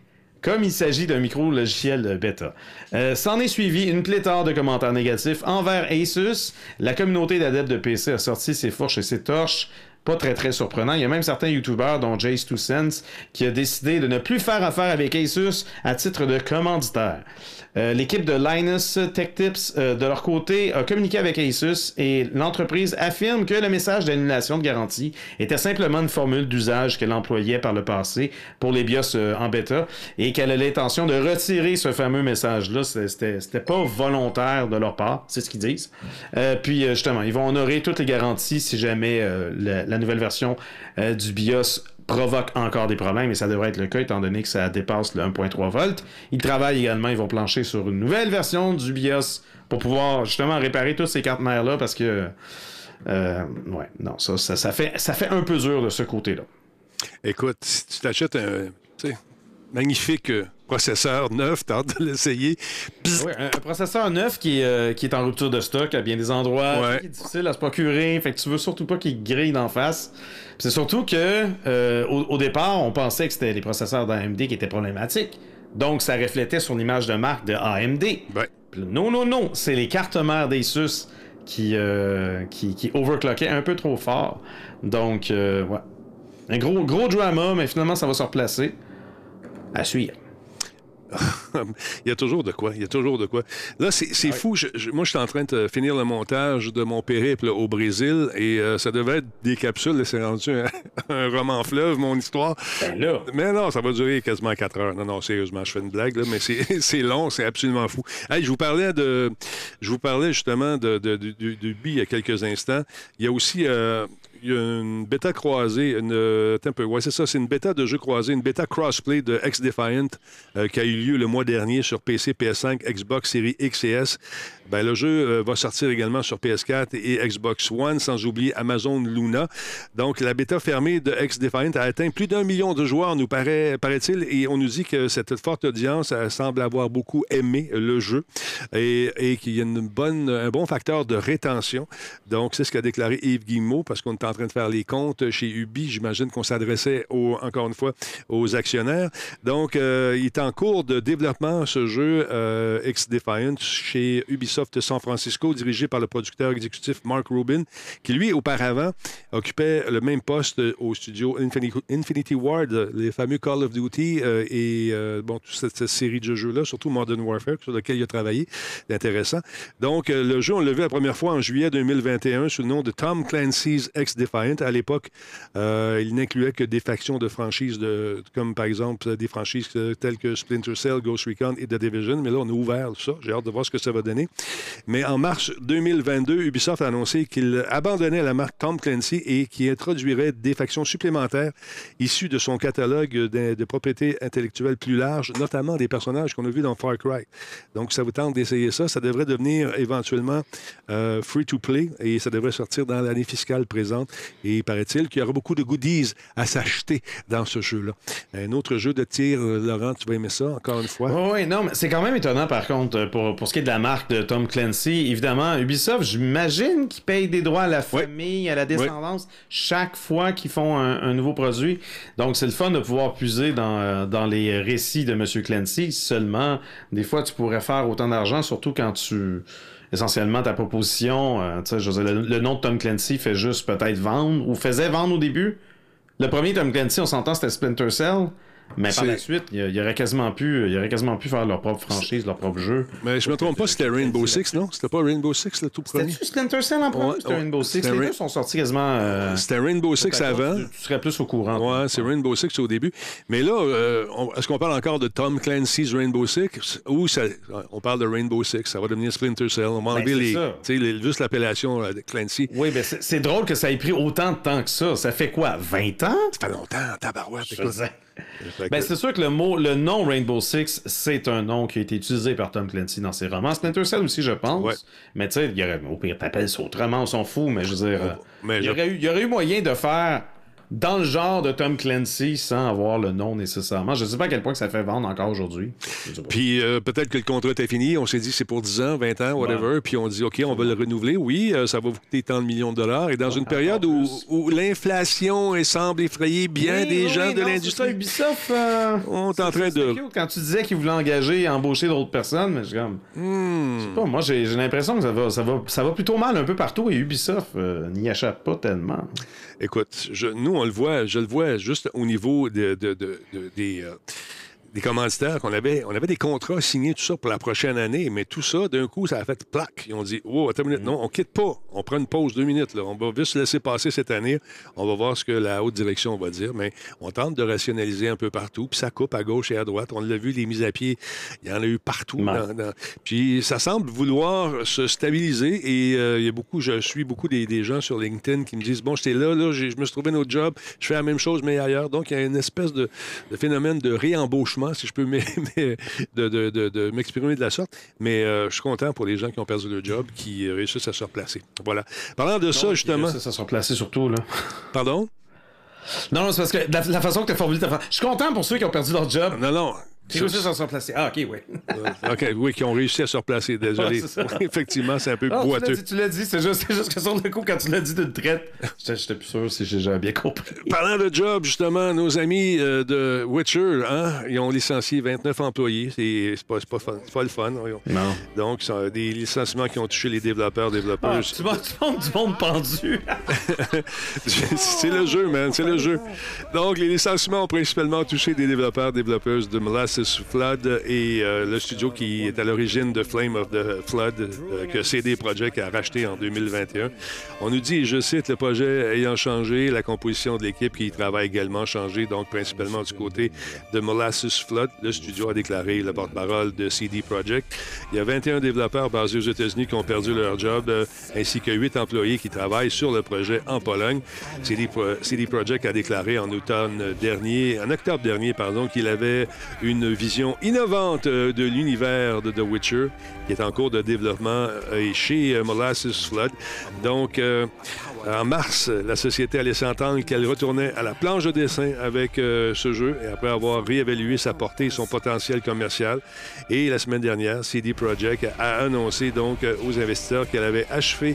comme il s'agit d'un micro-logiciel bêta. Euh, S'en est suivi une pléthore de commentaires négatifs envers Asus. La communauté d'adeptes de PC a sorti ses fourches et ses torches. Pas très très surprenant. Il y a même certains YouTubers, dont Jace 2 Cents, qui a décidé de ne plus faire affaire avec Asus à titre de commanditaire. Euh, L'équipe de Linus Tech Tips, euh, de leur côté, a communiqué avec Asus et l'entreprise affirme que le message d'annulation de garantie était simplement une formule d'usage qu'elle employait par le passé pour les BIOS euh, en bêta et qu'elle a l'intention de retirer ce fameux message-là. C'était- pas volontaire de leur part, c'est ce qu'ils disent. Puis justement, ils vont honorer toutes les garanties si jamais la, nouvelle version du BIOS provoque encore des problèmes et ça devrait être le cas étant donné que ça dépasse le 1.3 volts. Ils travaillent également, ils vont plancher sur une nouvelle version du BIOS pour pouvoir justement réparer toutes ces cartes mères là parce que euh, ouais, non, ça, ça, fait, ça fait un peu dur de ce côté-là. Écoute, si tu t'achètes un magnifique euh, processeur neuf, t'as hâte de l'essayer. Oui, un, processeur neuf qui est, euh, qui est en rupture de stock à bien des endroits, Ouais. qui est difficile à se procurer, fait que tu veux surtout pas qu'il grille d'en face. C'est surtout que euh, au, au départ, on pensait que c'était les processeurs d'AMD qui étaient problématiques. Donc ça reflétait sur l'image de marque de AMD. non, non, non, c'est les cartes mères d'Asus qui, euh, qui, qui overclockaient un peu trop fort. Donc, ouais. Un gros, gros drama, mais finalement, ça va se replacer. À suivre. il y a toujours de quoi. Il y a toujours de quoi. Là, c'est fou. Je- je- moi, je suis en train de finir le montage de mon périple au Brésil et euh, ça devait être des capsules. C'est rendu un, un roman fleuve, mon histoire. Ben là. Mais non, ça va durer quasiment 4 heures. Non, non, sérieusement, je fais une blague, là, mais c'est long, c'est absolument fou. Hey, je vous parlais de. Je vous parlais justement de, de- du, du, du BI il y a quelques instants. Il y a aussi. euh, une bêta croisée, une, euh, un peu, ouais, c'est ça, c'est une bêta de jeu croisé, une bêta crossplay de X-Defiant euh, qui a eu lieu le mois dernier sur PC, PS5, Xbox Series X et S. Ben, le jeu euh, va sortir également sur PS4 et Xbox One, sans oublier Amazon Luna. Donc, la bêta fermée de X-Defiant a atteint plus d'un million de joueurs, nous paraît, paraît-il, et on nous dit que cette forte audience semble avoir beaucoup aimé le jeu et, qu'il y a une bonne, un bon facteur de rétention. Donc, c'est ce qu'a déclaré Yves Guillemot, parce qu'on est en train de faire les comptes chez Ubi. J'imagine qu'on s'adressait, encore une fois, aux actionnaires. Donc, euh, il est en cours de développement, ce jeu euh, X-Defiant, chez Ubisoft San Francisco, dirigé par le producteur exécutif Mark Rubin, qui, lui, auparavant, occupait le même poste au studio Infinity, Ward, les fameux Call of Duty euh, et euh, bon, toute cette, série de jeux-là, surtout Modern Warfare, sur lequel il a travaillé. C'est intéressant. Donc, euh, le jeu, on l'a vu la première fois en juillet 2021 sous le nom de Tom Clancy's X-Defiant. À l'époque, euh, il n'incluait que des factions de franchises, de, comme par exemple des franchises euh, telles que Splinter Cell, Ghost Recon et The Division. Mais là, on a ouvert ça. J'ai hâte de voir ce que ça va donner. Mais en mars 2022, Ubisoft a annoncé qu'il abandonnait la marque Tom Clancy et qu'il introduirait des factions supplémentaires issues de son catalogue de, de propriétés intellectuelles plus large, notamment des personnages qu'on a vus dans Far Cry. Donc, ça vous tente d'essayer ça? Ça devrait devenir éventuellement euh, free-to-play et ça devrait sortir dans l'année fiscale présente. Et paraît-il qu'il y aura beaucoup de goodies à s'acheter dans ce jeu-là. Un autre jeu de tir, euh, Laurent, tu vas aimer ça, encore une fois? Oui, oui, non, mais c'est quand même étonnant par contre euh, pour, pour ce qui est de la marque de Tom Clancy. Évidemment, Ubisoft, j'imagine qu'ils payent des droits à la famille, à la descendance, chaque fois qu'ils font un, un nouveau produit. Donc, c'est le fun de pouvoir puiser dans, euh, dans les récits de M. Clancy. Seulement, des fois, tu pourrais faire autant d'argent, surtout quand tu. Essentiellement, ta proposition, euh, tu sais, je dire, le, le nom de Tom Clancy fait juste peut-être vendre, ou faisait vendre au début. Le premier Tom Clancy, on s'entend, c'était Splinter Cell. Mais par la suite, il y, aurait quasiment pu, il y aurait quasiment pu faire leur propre franchise, leur propre jeu. Mais je me trompe pas, c'était Rainbow Six, non? C'était pas Rainbow Six, le tout premier? C'était-tu Splinter Cell en premier? C'était ouais. Rainbow Six? C'était Les Ra- deux sont sortis quasiment... euh, C'était Rainbow Six avant. Tu, tu serais plus au courant. Ouais, c'est Rainbow Six au début. Mais là, euh, est-ce qu'on parle encore de Tom Clancy's Rainbow Six? Ou ça- on parle de Rainbow Six? Ça va devenir Splinter Cell. On va enlever Ben, c'est les, ça. tu sais, les- juste l'appellation euh, de Clancy. Oui, mais c'est c'est drôle que ça ait pris autant de temps que ça. Ça fait quoi, 20 ans? Ça fait longtemps, tabarouette. Ben, c'est sûr que le mot, le nom Rainbow Six, c'est un nom qui a été utilisé par Tom Clancy dans ses romans. Splinter Cell aussi, je pense. Ouais. Mais tu sais, il y aurait, au pire, t'appelles ça autrement, on s'en fout, mais je veux dire, mais il, y je- aurait eu, il y aurait eu moyen de faire dans le genre de Tom Clancy sans avoir le nom nécessairement. Je sais pas à quel point que ça fait vendre encore aujourd'hui. Puis euh, peut-être que le contrat était fini. On s'est dit c'est pour 10 ans, 20 ans, whatever. Puis on dit OK, on va le renouveler. Oui, euh, ça va vous coûter tant de millions de dollars. Et dans une période où, l'inflation semble effrayer bien Oui, des oui, gens oui, de l'industrie. Ubisoft, euh, On est en train de. Quand tu disais qu'ils voulaient engager, embaucher d'autres personnes, mais je comme. Hmm. Je sais pas, moi j'ai l'impression que ça va, ça, va, ça va plutôt mal un peu partout et Ubisoft n'y échappe pas tellement. Écoute, je- nous, on le voit, je le vois juste au niveau de, de- de- de- des, euh, des commanditaires qu'on avait. On avait des contrats signés, tout ça, pour la prochaine année, mais tout ça, d'un coup, ça a fait plaque. Ils ont dit, oh, attends une minute, non, on quitte pas. On prend une pause deux minutes. Là. On va juste laisser passer cette année. On va voir ce que la haute direction va dire, mais on tente de rationaliser un peu partout, puis ça coupe à gauche et à droite. On l'a vu, les mises à pied, il y en a eu partout. Ouais. dans- dans- Puis ça semble vouloir se stabiliser et euh, il y a beaucoup, je suis beaucoup des, des gens sur LinkedIn qui me disent, bon, j'étais là, là, je me suis trouvé un autre job, je fais la même chose, mais ailleurs. Donc, il y a une espèce de, de phénomène de réembauchement, si je peux m'e- m'e- de, de- de- de m'exprimer de la sorte. Mais euh, je suis content pour les gens qui ont perdu leur job, qui réussissent à se replacer. Voilà. Parlant de ça, justement. Ça, ça sera placé surtout, là. Pardon? Non, non, c'est parce que la, la façon que tu as formulé ta phrase. Je suis content pour ceux qui ont perdu leur job. Non, non. Qui réussissent à se replacer. Ah, ok, oui. Euh, OK, oui, qui ont réussi à se replacer. Désolé. Ouais. Effectivement, c'est un peu Ah, tu boiteux. tu l'as dit. C'est juste, c'est juste que sur le coup, quand tu l'as dit d'une traite, j'étais j'étais plus sûr si j'ai j'avais bien compris. Parlant de job, justement, nos amis euh, de Witcher, hein, ils ont licencié 29 employés. C'est c'est pas, c'est pas, fun- pas le fun. Non. Donc, c'est des licenciements qui ont touché les développeurs, Ah, développeuses. tu montes du monde, du monde pendu. c'est le jeu, man. C'est le jeu. Donc, les licenciements ont principalement touché des développeurs, développeuses de Molasses Flood et euh, le studio qui est à l'origine de Flame of the Flood euh, que CD Projekt a racheté en 2021. On nous dit, je cite, le projet ayant changé, la composition de l'équipe qui travaille également changé, donc principalement du côté de Molasses Flood. Le studio a déclaré le porte-parole de CD Projekt. Il y a 21 développeurs basés aux États-Unis qui ont perdu leur job, euh, ainsi que 8 employés qui travaillent sur le projet en Pologne. CD, Pro- CD Projekt a déclaré en automne dernier, en octobre dernier, pardon, qu'il avait une vision innovante euh, de l'univers de The Witcher, qui est en cours de développement euh, et chez euh, Molasses Flood. Donc, En mars, la société allait s'entendre qu'elle retournait à la planche de dessin avec euh, ce jeu et après avoir réévalué sa portée et son potentiel commercial. Et la semaine dernière, CD Projekt a annoncé donc euh, aux investisseurs qu'elle avait achevé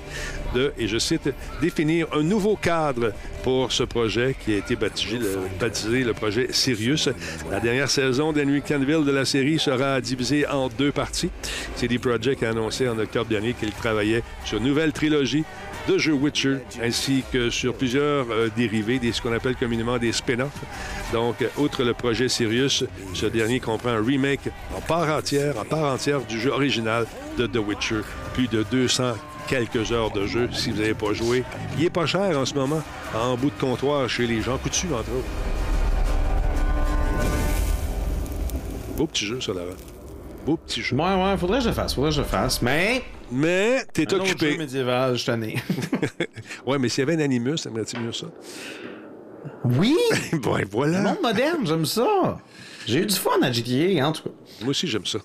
de, et je cite, définir un nouveau cadre pour ce projet qui a été baptisé le, baptisé le projet Sirius. La dernière saison d'Henry Canville de la série sera divisée en deux parties. CD Projekt a annoncé en octobre dernier qu'il travaillait sur une nouvelle trilogie de jeux Witcher, ainsi que sur plusieurs euh, dérivés, des, ce qu'on appelle communément des spin-offs. Donc, euh, outre le projet Sirius, ce dernier comprend un remake en part entière, en part entière du jeu original de The Witcher. Plus de 200 quelques heures de jeu si vous n'avez pas joué. Il est pas cher en ce moment, en bout de comptoir chez les gens coutus, entre autres. Beau petit jeu, ça, Laurent. Beau petit jeu. Ouais, ouais, faudrait que je fasse, faudrait que je fasse. Mais. Mais t'es Un autre occupé. jeu médiéval, je ouais, mais s'il y avait un animus, aimerais-tu mieux ça? oui! bon, Le voilà. monde moderne, j'aime ça. J'ai eu du fun à GTA, en tout cas. Moi aussi, j'aime ça.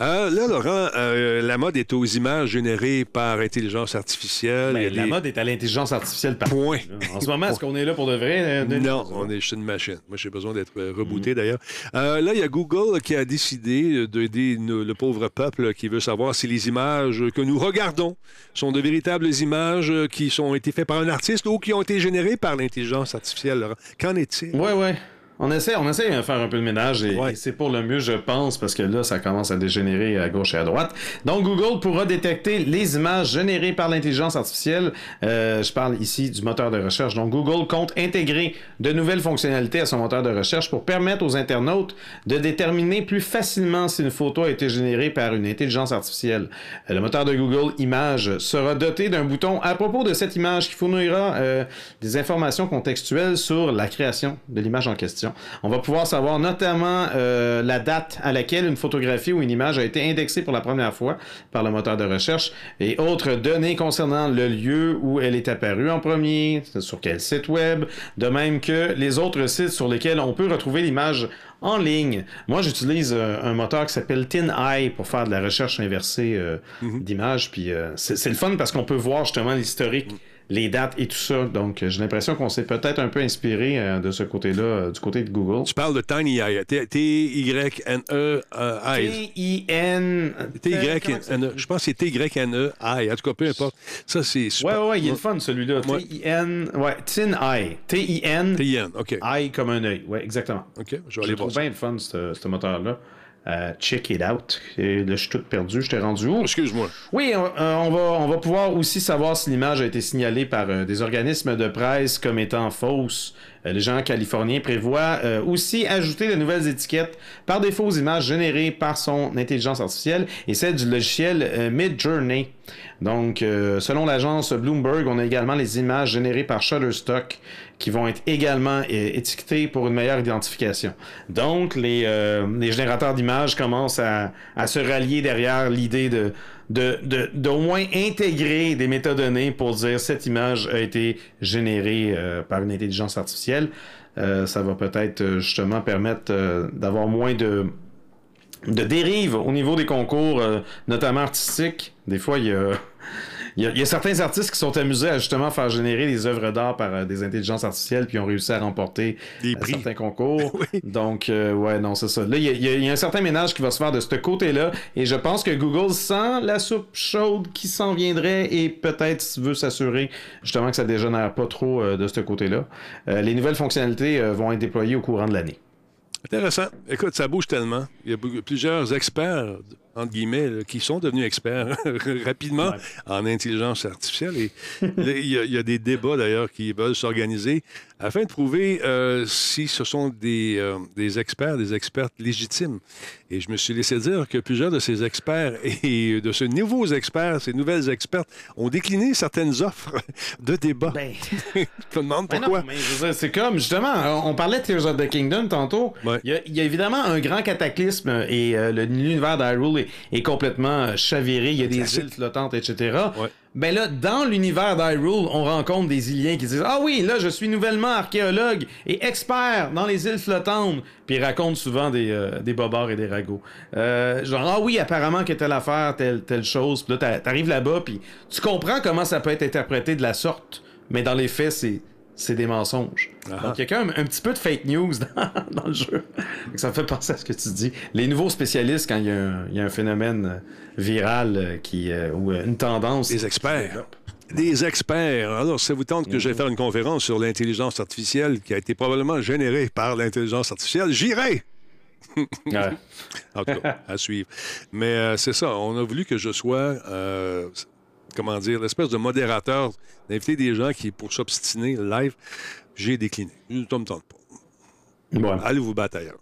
Euh, là, Laurent, euh, la mode est aux images générées par intelligence artificielle. Ben, la mode est à l'intelligence artificielle par Point. En ce moment, est-ce qu'on est là pour de vrai? euh? Non, on est chez une machine. Moi, j'ai besoin d'être rebooté, d'ailleurs. Euh, là, il y a Google qui a décidé d'aider le pauvre peuple qui veut savoir si les images que nous regardons sont de véritables images qui sont été faites par un artiste ou qui ont été générées par l'intelligence artificielle. Laurent. Qu'en est-il? Ouais, ouais. On essaie, on essaie de faire un peu de ménage et, Ouais. et c'est pour le mieux, je pense, parce que là, ça commence à dégénérer à gauche et à droite. Donc, Google pourra détecter les images générées par l'intelligence artificielle. Euh, je parle ici du moteur de recherche. Donc, Google compte intégrer de nouvelles fonctionnalités à son moteur de recherche pour permettre aux internautes de déterminer plus facilement si une photo a été générée par une intelligence artificielle. Euh, Le moteur de Google Images sera doté d'un bouton à propos de cette image qui fournira euh, des informations contextuelles sur la création de l'image en question. On va pouvoir savoir notamment euh, la date à laquelle une photographie ou une image a été indexée pour la première fois par le moteur de recherche et autres données concernant le lieu où elle est apparue en premier, sur quel site web, de même que les autres sites sur lesquels on peut retrouver l'image en ligne. Moi, j'utilise euh, un moteur qui s'appelle TinEye pour faire de la recherche inversée euh, d'images. Puis euh, c'est c'est le fun parce qu'on peut voir justement l'historique, les dates et tout ça. Donc, j'ai l'impression qu'on s'est peut-être un peu inspiré euh, de ce côté-là, euh, du côté de Google. Tu parles de Tiny Eye. T-Y-N-E, euh. T-I-N. T-Y-N-E. Je pense que c'est T-Y-N-E, Eye. En tout cas, peu importe. Ça, c'est Ouais, super. ouais, ouais, il est fun celui-là. T-I-N. Ouais, TinEye. T-I-N. T-I-N, OK. Eye comme un œil. Ouais, exactement. OK, je vais aller le voir trouve ça. bien le fun, ce moteur-là. Euh, check it out. Et là, je suis tout perdu. Je t'ai rendu où? Excuse-moi. Oui, on, euh, on va, on va pouvoir aussi savoir si l'image a été signalée par euh, des organismes de presse comme étant fausse. Euh, les gens californiens prévoient euh, aussi ajouter de nouvelles étiquettes par des fausses images générées par son intelligence artificielle et celle du logiciel euh, Midjourney. Donc, selon l'agence Bloomberg, on a également les images générées par Shutterstock qui vont être également étiquetées pour une meilleure identification. Donc, les, générateurs d'images commencent à se rallier derrière l'idée de de, de, d'au moins intégrer des métadonnées pour dire cette image a été générée euh, par une intelligence artificielle. Euh, ça va peut-être euh, justement permettre euh, d'avoir moins de, de dérives au niveau des concours, notamment artistiques. Des fois, il y a, il y, a, il y a certains artistes qui sont amusés à justement faire générer des œuvres d'art par euh, des intelligences artificielles puis ont réussi à remporter Des euh, prix. certains concours. Donc, euh, ouais, non, c'est ça. Là, il y, a- y y un certain ménage qui va se faire de ce côté-là et je pense que Google sent la soupe chaude qui s'en viendrait et peut-être veut s'assurer justement que ça dégénère pas trop euh, de ce côté-là. Les nouvelles fonctionnalités vont être déployées au courant de l'année. Intéressant. Écoute, ça bouge tellement. Il y a plusieurs experts, entre guillemets, là, qui sont devenus experts rapidement Ouais. en intelligence artificielle. Et il, y a, il y a des débats, d'ailleurs, qui veulent s'organiser afin de prouver euh, si ce sont des, euh, des experts, des expertes légitimes. Et je me suis laissé dire que plusieurs de ces experts et de ces nouveaux experts, ces nouvelles expertes, ont décliné certaines offres de débat. Ben, je me demande pourquoi. c'est comme, justement, on parlait de Tears of the Kingdom tantôt. Ouais. Il, y a, il y a évidemment un grand cataclysme et euh, le- l'univers d'Hyrule est, est complètement euh, chaviré. Il y a des Classique. îles flottantes, etc. Ouais. Ben là, dans l'univers d'Hyrule, on rencontre des Iliens qui disent Ah oui, là, je suis nouvellement archéologue et expert dans les îles flottantes. Puis ils racontent souvent des, euh, des bobards et des ragots. Euh, genre, ah oui, apparemment que telle affaire, telle, telle chose. Puis là, t'a- t'arrives là-bas, puis tu comprends comment ça peut être interprété de la sorte mais dans les faits, c'est, c'est des mensonges. Donc, il y a quand même un petit peu de fake news dans, dans le jeu. Ça me fait penser à ce que tu dis. Les nouveaux spécialistes, quand il y a un, il y a un phénomène euh, viral euh, qui, euh, ou une tendance. Des experts. Des experts. Alors, ça vous tente que j'aille faire une conférence sur l'intelligence artificielle qui a été probablement générée par l'intelligence artificielle, j'irai! Ouais. En tout cas, à suivre. Mais euh, c'est ça, on a voulu que je sois, euh, comment dire, l'espèce de modérateur, d'inviter des gens qui, pour s'obstiner live, j'ai décliné. Ça ne me tente pas. Ouais. Allez vous battre ailleurs.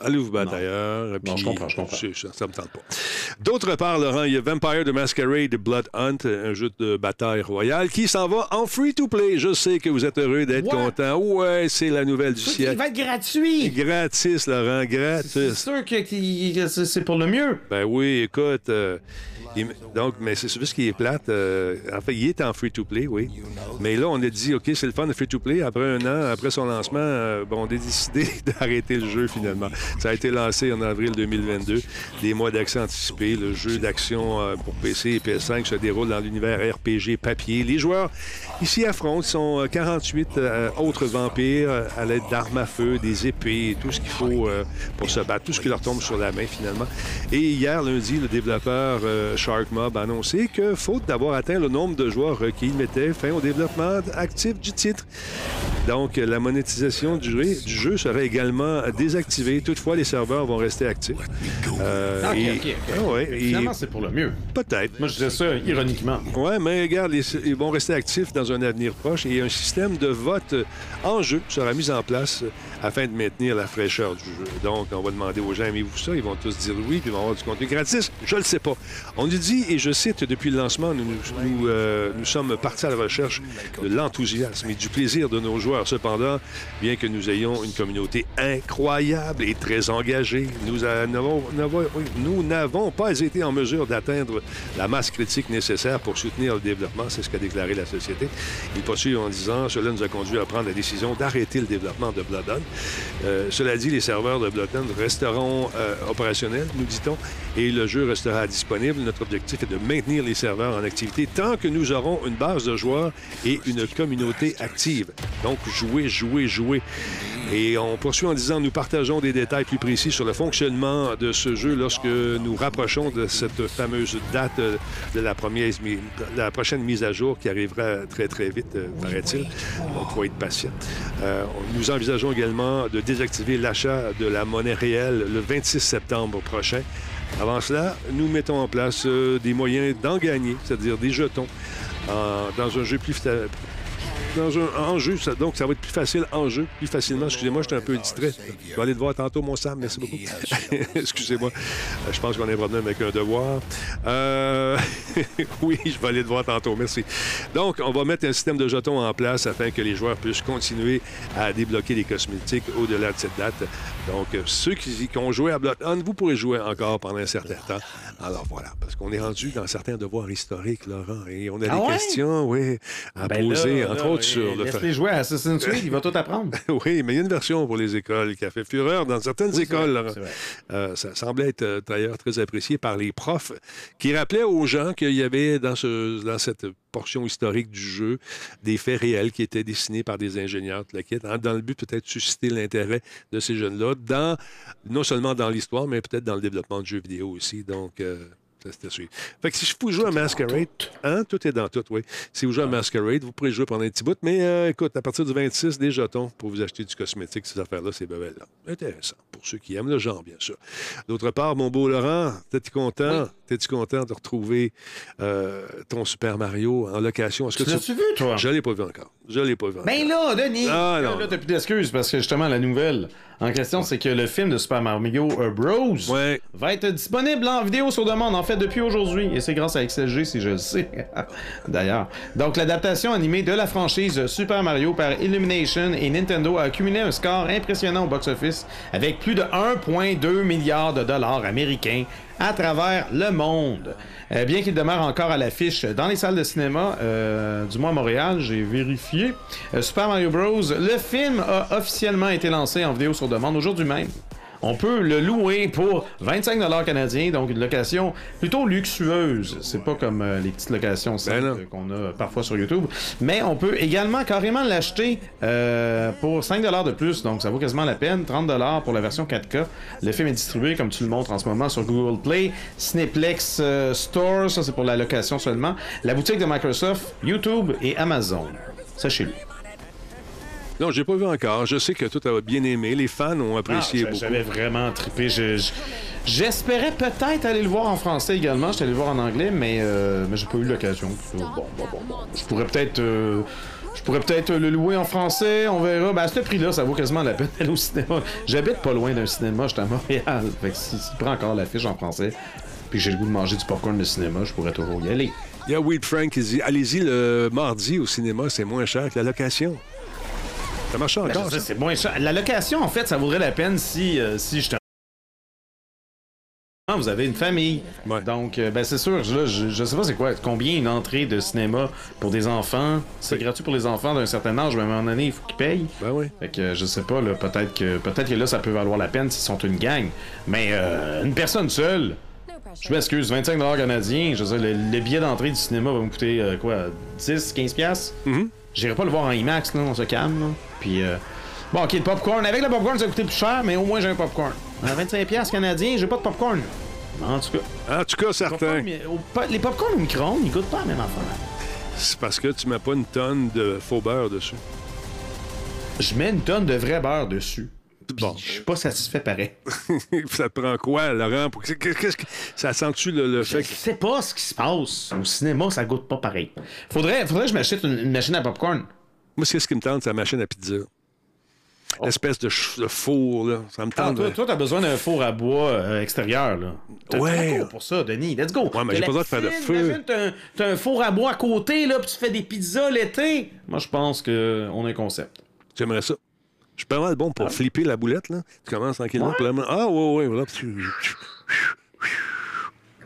Allez vous battre ailleurs. Non, puis je comprends, je comprends. c'est- Ça, ça me tente pas. D'autre part, Laurent, il y a Vampire de Masquerade Blood Hunt, un jeu de bataille royale qui s'en va en free-to-play. Je sais que vous êtes heureux d'être content. Ouais, c'est la nouvelle du Il siècle. va être gratuit! Gratis, Laurent, C'est gratis. sûr que, c'est c'est pour le mieux. Ben oui, écoute. euh, donc, mais c'est juste qu'il est plate. euh, en fait, il est en free-to-play, oui. Mais là, on a dit, OK, c'est le fun de free-to-play. Après un an, après son lancement, euh, bon, on a décidé d'arrêter le jeu finalement. Ça a été lancé en avril 2022. Des mois d'accès anticipés. Le jeu d'action euh, pour PC et PS5 se déroule dans l'univers RPG papier. Les joueurs ici affrontent sont euh, 48 euh, autres vampires à l'aide d'armes à feu, des épées, tout ce qu'il faut pour se battre, tout ce qui leur tombe sur la main finalement. Et hier, lundi, le développeur Shark Mob a annoncé que, faute d'avoir atteint le nombre de joueurs requis, mettait fin au développement actif du titre. Donc, la monétisation du jeu, du jeu serait également désactivée. Toutefois, les serveurs vont rester actifs. Euh, et-. Ah ouais, et- Finalement, c'est pour le mieux. peut-être. Moi, je disais ça ironiquement. Oui, mais regarde, les- ils vont rester actifs dans un avenir proche et un système de vote en jeu sera mis en place afin de maintenir la fraîcheur du jeu. Donc, on va demander aux gens, aimez-vous ça? Ils vont tous dire oui, puis ils vont avoir du contenu gratis. Je le sais pas. On nous dit, et je cite, depuis le lancement, nous, nous, nous, euh, nous sommes partis à la recherche de l'enthousiasme et du plaisir de nos joueurs. Cependant, bien que nous ayons une communauté incroyable et très engagée, nous n'avons pas été en mesure d'atteindre la masse critique nécessaire pour soutenir le développement. C'est ce qu'a déclaré la société. Il poursuit en disant Cela nous a conduit à prendre la décision d'arrêter le développement de Bloodhound. Euh, cela dit, les serveurs de Bloodhound resteront euh, opérationnels, nous dit-on, et le jeu restera disponible. Notre objectif est de maintenir les serveurs en activité tant que nous aurons une base de joueurs et une communauté active. Donc, jouer, jouer, jouer. Et on poursuit en disant nous partageons des détails plus précis sur le fonctionnement de ce jeu lorsque nous rapprochons de cette fameuse date de la, première, la prochaine mise à jour qui arrivera très, très vite, euh, paraît-il. Donc, il faut être patient. Euh, nous envisageons également de désactiver l'achat de la monnaie réelle le 26 septembre prochain. Avant cela, nous mettons en place euh, des moyens d'en gagner, c'est-à-dire des jetons, dans un jeu plus dans un en jeu, ça- donc ça va être plus facile en jeu, plus facilement. Excusez-moi, j'étais un peu distrait. Je vais aller te voir tantôt, mon Sam. Merci beaucoup. Excusez-moi. Euh, Je pense qu'on a un problème avec un devoir. Euh, oui, je vais aller te voir tantôt. Merci. Donc, on va mettre un système de jetons en place afin que les joueurs puissent continuer à débloquer les cosmétiques au-delà de cette date. Donc, ceux qui, qui ont joué à Bloodhound, vous pourrez jouer encore pendant un certain temps. Alors voilà, parce qu'on est rendu dans certains devoirs historiques, Laurent, et on a Ah des ouais? questions, oui, à Ben poser, là, entre sur le fait. Laisse-les jouer à Assassin's Creed, il va tout apprendre. Oui, mais il y a une version pour les écoles qui a fait fureur dans certaines Oui, écoles. vrai. Euh, ça semblait être euh, d'ailleurs très apprécié par les profs qui rappelaient aux gens qu'il y avait dans, ce, dans cette portion historique du jeu des faits réels qui étaient dessinés par des ingénieurs, tout le kit, hein, dans le but peut-être de susciter l'intérêt de ces jeunes-là, dans, non seulement dans l'histoire, mais peut-être dans le développement de jeux vidéo aussi. Donc, euh, c'était suivi. Fait que si vous jouez à Masquerade, hein, tout est dans tout, oui. Si vous jouez à Masquerade, vous pourrez jouer pendant un petit bout, mais euh, écoute, à partir du 26, des jetons pour vous acheter du cosmétique, ces affaires-là, ces bebelles-là. Intéressant, pour ceux qui aiment le genre, bien sûr. D'autre part, mon beau Laurent, t'es-tu content? T'es-tu content de retrouver euh, ton Super Mario en location? Est-ce que Tu l'as-tu vu, toi? Je l'ai pas vu encore. Je l'ai pas vu. Ben là, Denis! Ah, non. là, t'as plus d'excuses parce que justement, la nouvelle en question, c'est que le film de Super Mario Bros. Ouais. va être disponible en vidéo sur demande, en fait, depuis aujourd'hui. Et c'est grâce à XLG, si je le sais. D'ailleurs. Donc, l'adaptation animée de la franchise Super Mario par Illumination et Nintendo a accumulé un score impressionnant au box-office avec plus de 1,2 milliard de dollars américains à travers le monde. Euh, bien qu'il demeure encore à l'affiche dans les salles de cinéma, euh, du moins à Montréal, j'ai vérifié. euh, Super Mario Bros. Le film a officiellement été lancé en vidéo sur demande aujourd'hui même. On peut le louer pour 25 canadiens, donc une location plutôt luxueuse. C'est pas comme euh, les petites locations non. qu'on a parfois sur YouTube. Mais on peut également carrément l'acheter euh, pour 5 de plus, donc ça vaut quasiment la peine. 30 pour la version 4K. Le film est distribué, comme tu le montres en ce moment, sur Google Play, Cineplex euh, Store, ça c'est pour la location seulement, la boutique de Microsoft, YouTube et Amazon. Sachez-le. Non, j'ai pas vu encore. Je sais que tout a bien aimé. Les fans ont apprécié Ah, beaucoup. J'avais vraiment trippé. Je- je- J'espérais peut-être aller le voir en français également. J'étais allé le voir en anglais, mais, euh, mais j'ai pas eu l'occasion. Bon, bon, bon, bon. Je pourrais peut-être. euh, je pourrais peut-être le louer en français, on verra. Ben, à ce prix-là, ça vaut quasiment la peine d'aller au cinéma. J'habite pas loin d'un cinéma, j'étais à Montréal. Fait que si, si tu prends encore l'affiche en français, puis j'ai le goût de manger du popcorn de cinéma, je pourrais toujours y aller. Il y a Weed Frank qui dit Allez-y le mardi au cinéma, c'est moins cher que la location. Ça marche encore, je sais, ça? c'est moins cher. La location, en fait, ça vaudrait la peine si, euh, si justement vous avez une famille. Ouais. Donc, euh, ben c'est sûr, là, je, je sais pas c'est quoi, combien une entrée de cinéma pour des enfants. C'est gratuit pour les enfants d'un certain âge, mais à un moment donné, il faut qu'ils payent. Ben oui. Fait que je sais pas, là, peut-être que peut-être que là, ça peut valoir la peine s'ils sont une gang. Mais euh, une personne seule, je m'excuse, 25 canadiens, je dire, le, le billet d'entrée du cinéma va me coûter euh, quoi, 10, 15 piastres? Mhm. J'irai pas le voir en IMAX, là, on se calme, là. Puis, euh, bon, ok, le popcorn. Avec le popcorn, ça va coûter plus cher, mais au moins j'ai un popcorn. À 25$ piastres canadiens, j'ai pas de popcorn. En tout cas, En tout cas, certain. popcorn, mais au- pas- les popcorn au micro-ondes, ils goûtent pas la même affaire. C'est parce que tu mets pas une tonne de faux beurre dessus. Je mets une tonne de vrai beurre dessus. Puis Bon. je suis pas satisfait pareil. ça te prend quoi, Laurent? Pour... Qu'est-ce que... Ça sent-tu le, le fait Je que. sais pas ce qui se passe. Au cinéma, ça goûte pas pareil. Faudrait, faudrait que je m'achète une, une machine à popcorn. Moi, c'est ce qui me tente, c'est la machine à pizza. L'espèce de, de four, là. Ça me Ah, tente. toi, toi, t'as besoin d'un four à bois euh, extérieur, là. Ouais. pour ça, Denis. Let's go. Ouais, mais j'ai pas besoin de faire de feu. T'as un, t'as un four à bois à côté, là, puis tu fais des pizzas l'été. Moi, je pense qu'on a un concept. J'aimerais ça. Je suis pas mal bon pour Ah. flipper la boulette, là. Tu commences tranquillement. puis là, ah, ouais, ouais, voilà.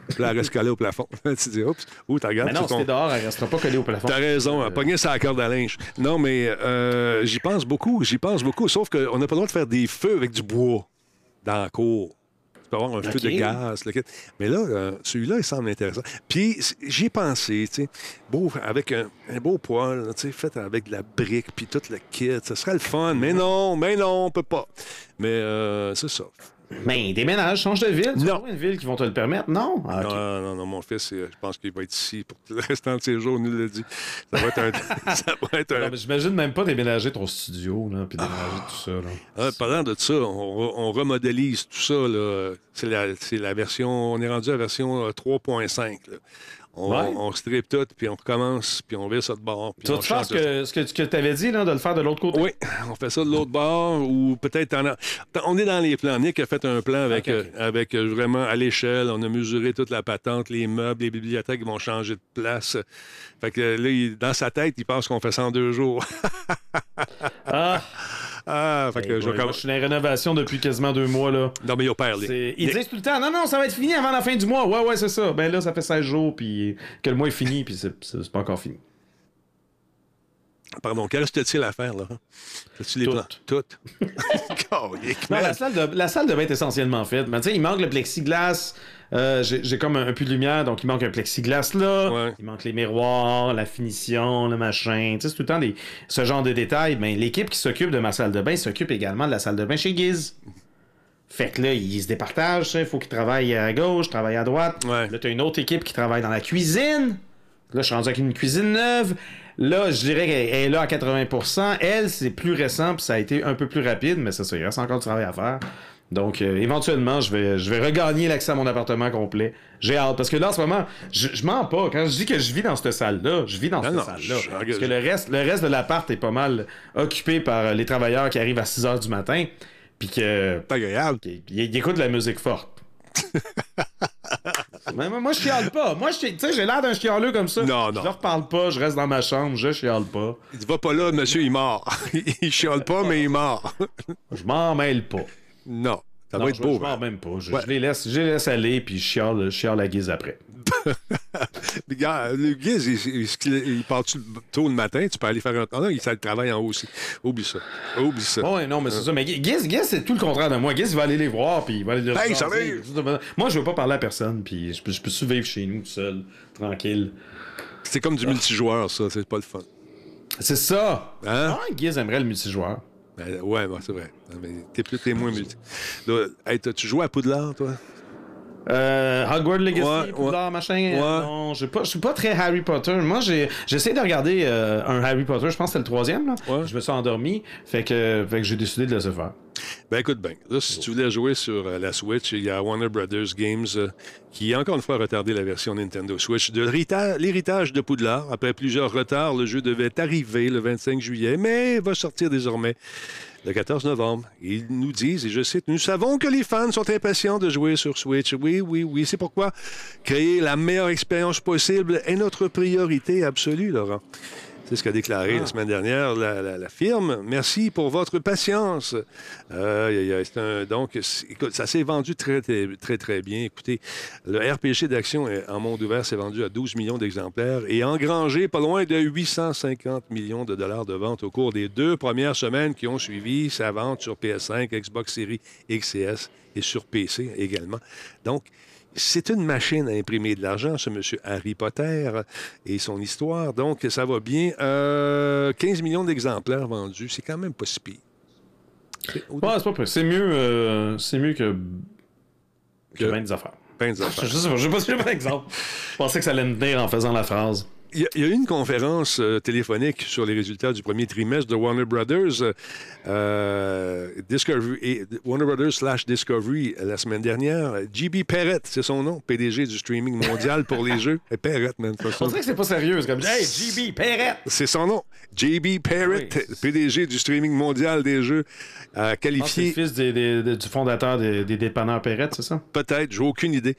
Puis là, elle reste collée au plafond. tu dis, oups, où t'as regardes. Mais non, si t'es dehors, elle restera pas collée au plafond. T'as raison, pogner sa corde à linge. Non, mais euh, j'y pense beaucoup, j'y pense beaucoup. Sauf qu'on n'a pas le droit de faire des feux avec du bois dans la cour. Peux avoir un feu de gaz. le. Mais là, euh, celui-là, il semble intéressant. Puis c- j'y ai pensé, tu sais, beau, avec un, un beau poêle, tu sais, fait avec de la brique, puis tout le kit. Ça serait le fun. Mais non, mais non, on peut pas. Mais euh, c'est ça. Mais déménage, change de ville. Tu Non. une ville qui vont te le permettre. Non? Ah. Non, non, non, mon fils, euh, je pense qu'il va être ici pour le restant de ses jours, il nous l'a dit. Ça va être un. ça va être un- Non, mais J'imagine même pas déménager ton studio, là, puis déménager tout ça, là. Ah, parlant de ça, on, re- on remodélise tout ça. là. C'est la, c'est la version. On est rendu à la version euh, 3.5. On, Ouais. on strip tout, puis on recommence, puis on vire ça de bord. puis Tu de- que, ce que, tu avais dit, là, de le faire de l'autre côté? Oui, on fait ça de l'autre bord, ou peut-être en a- On est dans les plans. Nick a fait un plan avec, euh, avec euh, vraiment à l'échelle. On a mesuré toute la patente, les meubles, les bibliothèques vont changer de place. Fait que euh, là, il- dans sa tête, il pense qu'on fait ça en deux jours. Ah! Fait que Hey, je vais suis dans les rénovations depuis quasiment deux mois, là. Non, mais il a parlé. C'est- Ils disent tout le temps, non, non, ça va être fini avant la fin du mois. Ouais, ouais, c'est ça. Ben là, ça fait 16 jours, puis que le mois est fini, puis c'est c'est pas encore fini. Pardon, que reste-t-il à faire, là? As-tu les plans? Toutes. Non, la salle, de, la salle devait être essentiellement faite. Mais tu sais, il manque le plexiglas. Euh, J'ai comme un, un puits de lumière, donc il manque un plexiglas là. Ouais. Il manque les miroirs, la finition, le machin. Tu sais, c'est tout le temps des, ce genre de détails. Mais l'équipe qui s'occupe de ma salle de bain s'occupe également de la salle de bain chez Giz. Fait que là, ils se départagent. Il faut qu'ils travaillent à gauche, travaillent à droite. Ouais. Là, t'as une autre équipe qui travaille dans la cuisine. Là, je suis rendu avec une cuisine neuve. Là, je dirais qu'elle elle est là à 80%. Elle, c'est plus récent, puis ça a été un peu plus rapide, mais c'est ça, il reste encore du travail à faire. Donc, euh, éventuellement, je vais, je vais regagner l'accès à mon appartement complet. J'ai hâte, parce que là, en ce moment, je, je mens pas. Quand je dis que je vis dans cette salle-là, je vis dans Non, cette salle-là. je- Parce que le reste, le reste de l'appart est pas mal occupé par les travailleurs qui arrivent à 6 h du matin, puis que C'est agréable. il, il écoute de la musique forte. Mais moi, je chiale pas. Moi, je- tu sais, j'ai l'air d'un chialeux comme ça. Non, non. Je leur parle pas, je reste dans ma chambre, je chiale pas. Il va pas là, monsieur, il est mort. il chiale pas, mais il est mort. Je m'en mêle pas. non. Ça Non, va être je, beau. Je m'en man. même pas. Je, Ouais. je les laisse, je les laisse aller, puis je chiale, je chiale la guise après. Le Giz, il, il, il- part-tu tôt le matin? Tu peux aller faire un. Ah non, il ça le travail en haut aussi. Oublie ça. Oublie ça. Ouais, non, mais c'est ça. Mais Giz, c'est tout le contraire de moi. Giz, il va aller les voir, puis il va aller leur Hey, salut! Moi, je veux pas parler à personne, puis je peux, je peux survivre chez nous, tout seul, tranquille. C'est comme du multijoueur, ça. C'est pas le fun. C'est ça! Hein? Ah, aimerait le multijoueur. Ben, ouais, ben, c'est vrai. T'es plus, t'es moins multi. Hey, t'as-tu joué à Poudlard, toi? Euh, Hogwarts Legacy, Ouais, Poudlard, ouais. machin. Ouais. Non, je je suis pas très Harry Potter. Moi, j'ai, j'essaie de regarder euh, un Harry Potter. Je pense que c'était le troisième. Là. Ouais. Je me suis endormi. Fait que, fait que j'ai décidé de laisser faire. Ben écoute bien, là, si tu voulais jouer sur euh, la Switch, il y a Warner Brothers Games euh, qui, encore une fois, a retardé la version Nintendo Switch de l'hérita- l'héritage de Poudlard. Après plusieurs retards, le jeu devait arriver le 25 juillet, mais va sortir désormais le 14 novembre. Ils nous disent, et je cite, Nous savons que les fans sont impatients de jouer sur Switch. Oui, oui, oui. C'est pourquoi créer la meilleure expérience possible est notre priorité absolue, Laurent. C'est ce qu'a déclaré la semaine dernière la, la- la firme. Merci pour votre patience. Euh, un- donc, écoute, ça s'est vendu très, très, très, bien. Écoutez, le RPG d'action en monde ouvert s'est vendu à 12 millions d'exemplaires et engrangé pas loin de 850 millions de dollars de vente au cours des deux premières semaines qui ont suivi sa vente sur PS5, Xbox Series XS et sur PC également. Donc, c'est une machine à imprimer de l'argent, ce monsieur Harry Potter et son histoire. Donc, ça va bien. Euh, 15 millions d'exemplaires vendus, c'est quand même pas si pire. C'est Ouais, c'est pas prêt. C'est mieux, euh, c'est mieux que. que Que- bien des affaires. ben des affaires. Je sais pas, je sais pas si j'ai un exemple. Je pensais que ça allait me tenir en faisant la phrase. Il y, a, eu une conférence euh, téléphonique sur les résultats du premier trimestre de Warner Brothers, euh, Discovery, et Warner Brothers slash Discovery euh, la semaine dernière. JB Perrett, c'est son nom, PDG du streaming mondial pour les jeux. Et Perrett, man. pas ça. On dirait que c'est pas sérieux. Comme, hey, GB, Perrette! C'est son nom. JB Perrett, Oui. PDG du streaming mondial des jeux, a Je pense que c'est le qualifié fils des- des- des- du fondateur des, dépanneurs Perrette, c'est ça? Peut-être, j'ai aucune idée.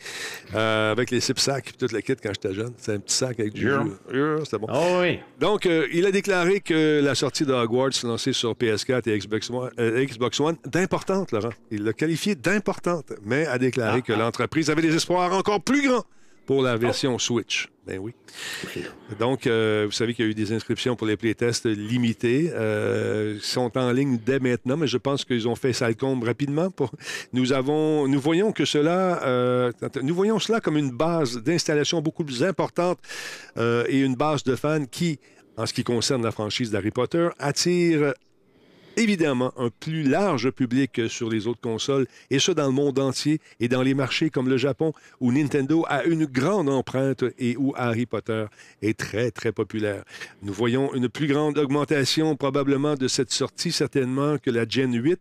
Euh, avec les six sacs et toute la kit quand j'étais jeune. C'est un petit sac avec du Yeah. jus. Yeah, C'était bon. Oh oui. Donc, euh, il a déclaré que la sortie de Hogwarts lancée sur PS4 et Xbox One, euh, Xbox One d'importante, Laurent. Il l'a qualifié d'importante, mais a déclaré que l'entreprise avait des espoirs encore plus grands pour la version Switch. Ben oui. Donc, euh, vous savez qu'il y a eu des inscriptions pour les playtests limités. Euh, ils sont en ligne dès maintenant, mais je pense qu'ils ont fait ça le comble rapidement. Pour... Nous avons, nous voyons que cela, euh, nous voyons cela comme une base d'installation beaucoup plus importante euh, et une base de fans qui, en ce qui concerne la franchise d'Harry Potter, attire évidemment un plus large public sur les autres consoles, et ce dans le monde entier et dans les marchés comme le Japon, où Nintendo a une grande empreinte et où Harry Potter est très, très populaire. Nous voyons une plus grande augmentation probablement de cette sortie, certainement, que la Gen 8.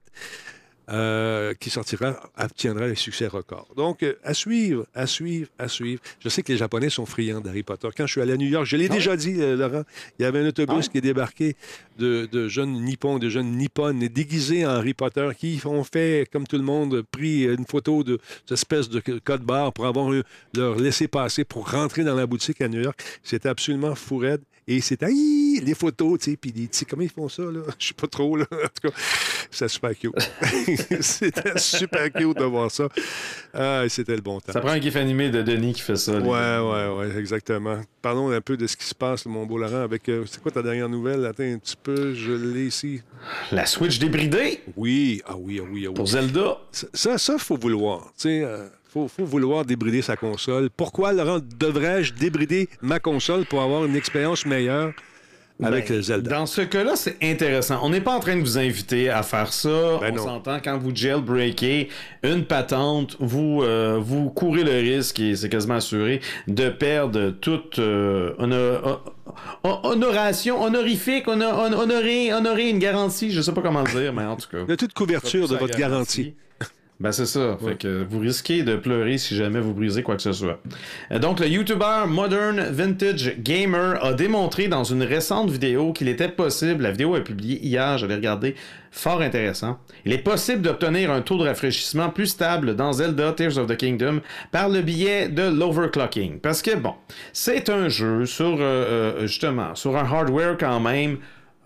Euh, qui sortira, obtiendra un succès record. Donc, euh, à suivre, à suivre, à suivre. Je sais que les Japonais sont friands d'Harry Potter. Quand je suis allé à New York, je l'ai déjà dit, euh, Laurent, il y avait un autobus qui est débarqué de, de jeunes nippons, de jeunes nippones déguisés en Harry Potter qui ont fait, comme tout le monde, pris une photo de cette espèce de code barre pour avoir eu- leur laissé passer pour rentrer dans la boutique à New York. C'était absolument fou raide. Et c'était Aïe! les photos, tu sais, puis les comment ils font ça, là? Je sais pas trop, là. En tout cas, c'était super cute. c'était super cute de voir ça. Ah, c'était le bon temps. Ça prend un gif animé de Denis qui fait ça. Ouais, ouais, ouais, exactement. Parlons un peu de ce qui se passe, mon beau Laurent, avec. euh, c'est quoi ta dernière nouvelle? Attends un petit peu, je l'ai ici. La Switch débridée Oui, ah oui, ah oui, ah oui. pour Zelda. Ça, ça, ça, faut vouloir. Tu sais, euh, faut, faut vouloir débrider sa console. Pourquoi, Laurent, devrais-je débrider ma console pour avoir une expérience meilleure? Avec Ben, euh, Zelda? Dans ce cas-là, c'est intéressant. On n'est pas en train de vous inviter à faire ça. Ben On s'entend quand vous jailbreakez une patente, vous, euh, vous courez le risque, et c'est quasiment assuré, de perdre toute euh, hono- hon- honoration, honorifique, hono- hon- honorer, honorer une garantie. Je sais pas comment le dire, mais en tout cas. De toute couverture de votre garantie. Ben c'est ça. Fait que vous risquez de pleurer si jamais vous brisez quoi que ce soit. Euh, Donc le YouTuber Modern Vintage Gamer a démontré dans une récente vidéo qu'il était possible, la vidéo est publiée hier, j'avais regardé, fort intéressant. Il est possible d'obtenir un taux de rafraîchissement plus stable dans Zelda Tears of the Kingdom par le biais de l'overclocking. Parce que bon, c'est un jeu sur euh, euh, justement sur un hardware quand même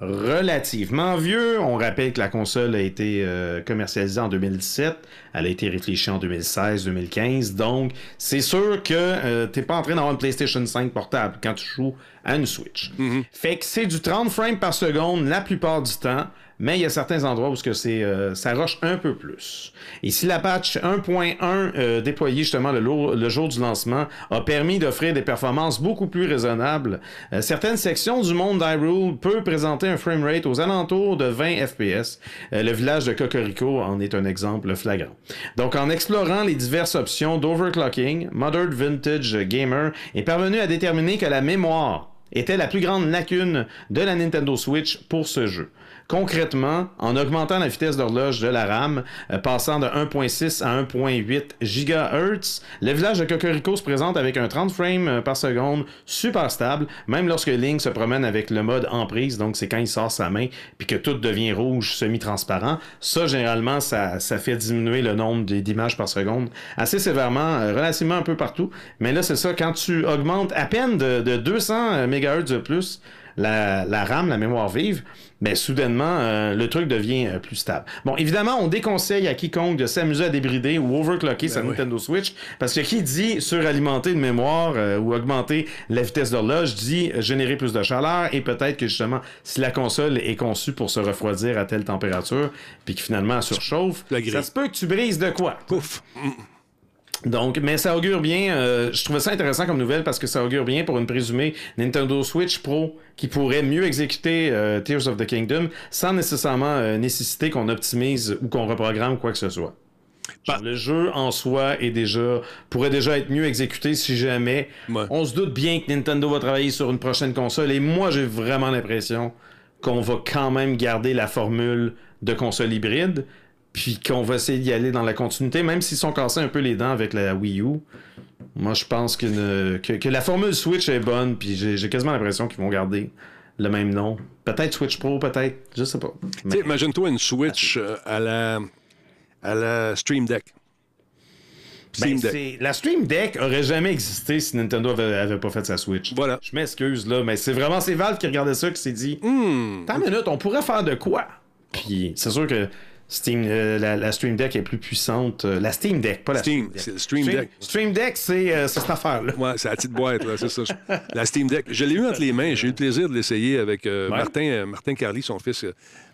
relativement vieux. On rappelle que la console a été euh, commercialisée en 2017. Elle a été réfléchie en 2016-2015. Donc, c'est sûr que euh, t'es pas en train d'avoir une PlayStation 5 portable quand tu joues à une Switch. Fait que c'est du 30 frames par seconde la plupart du temps. Mais il y a certains endroits où c'est, euh, ça roche un peu plus. Et si la patch 1.1 euh, déployée justement le jour du lancement a permis d'offrir des performances beaucoup plus raisonnables, euh, certaines sections du monde d'Hyrule peuvent présenter un framerate aux alentours de 20 FPS. Euh, le village de Cocorico en est un exemple flagrant. Donc en explorant les diverses options d'overclocking, Modern Vintage Gamer est parvenu à déterminer que la mémoire était la plus grande lacune de la Nintendo Switch pour ce jeu. Concrètement, en augmentant la vitesse d'horloge de la RAM, euh, passant de 1.6 à 1.8 GHz, le village de Cocorico se présente avec un 30 frames euh, par seconde super stable, même lorsque Link se promène avec le mode emprise, donc c'est quand il sort sa main puis que tout devient rouge semi-transparent. Ça, généralement, ça, fait diminuer le nombre d'images par seconde assez sévèrement, euh, relativement un peu partout. Mais là, c'est ça, quand tu augmentes à peine de, de 200 MHz de plus, la, la RAM, la mémoire vive, ben soudainement, euh, le truc devient euh, plus stable. Bon, évidemment, on déconseille à quiconque de s'amuser à débrider ou overclocker sa Nintendo Switch, parce que qui dit suralimenter une mémoire euh, ou augmenter la vitesse d'horloge dit générer plus de chaleur et peut-être que justement, si la console est conçue pour se refroidir à telle température, puis que finalement elle surchauffe, ça se peut que tu brises de quoi? Pouf. Donc, mais ça augure bien. euh, je trouvais ça intéressant comme nouvelle parce que ça augure bien pour une présumée Nintendo Switch Pro qui pourrait mieux exécuter euh, Tears of the Kingdom sans nécessairement euh, nécessiter qu'on optimise ou qu'on reprogramme quoi que ce soit. Genre, le jeu en soi est déjà pourrait déjà être mieux exécuté si jamais. Ouais. On se doute bien que Nintendo va travailler sur une prochaine console et moi j'ai vraiment l'impression qu'on va quand même garder la formule de console hybride puis qu'on va essayer d'y aller dans la continuité même s'ils sont cassés un peu les dents avec la Wii U. Moi je pense que, que la formule Switch est bonne puis j'ai quasiment l'impression qu'ils vont garder le même nom. Peut-être Switch Pro, peut-être, je sais pas. Tu sais, Imagine-toi une Switch euh, à la, à la Stream Deck. Ben, Steam Deck. la Stream Deck aurait jamais existé si Nintendo avait, avait pas fait sa Switch. Voilà. Je m'excuse là, mais c'est vraiment c'est Valve qui regardait ça qui s'est dit. Attends une minute, on pourrait faire de quoi? Puis c'est sûr que Steam, euh, la, la Stream Deck est plus puissante. euh, la Steam Deck, pas la Steam, Deck. Stream Deck. Stream Deck, c'est euh, cette affaire-là. Ouais, c'est la petite boîte, là, c'est ça. La Steam Deck. Je l'ai eu entre les mains. J'ai eu le plaisir de l'essayer avec euh, Ouais. Martin, Martin Carly, son fils,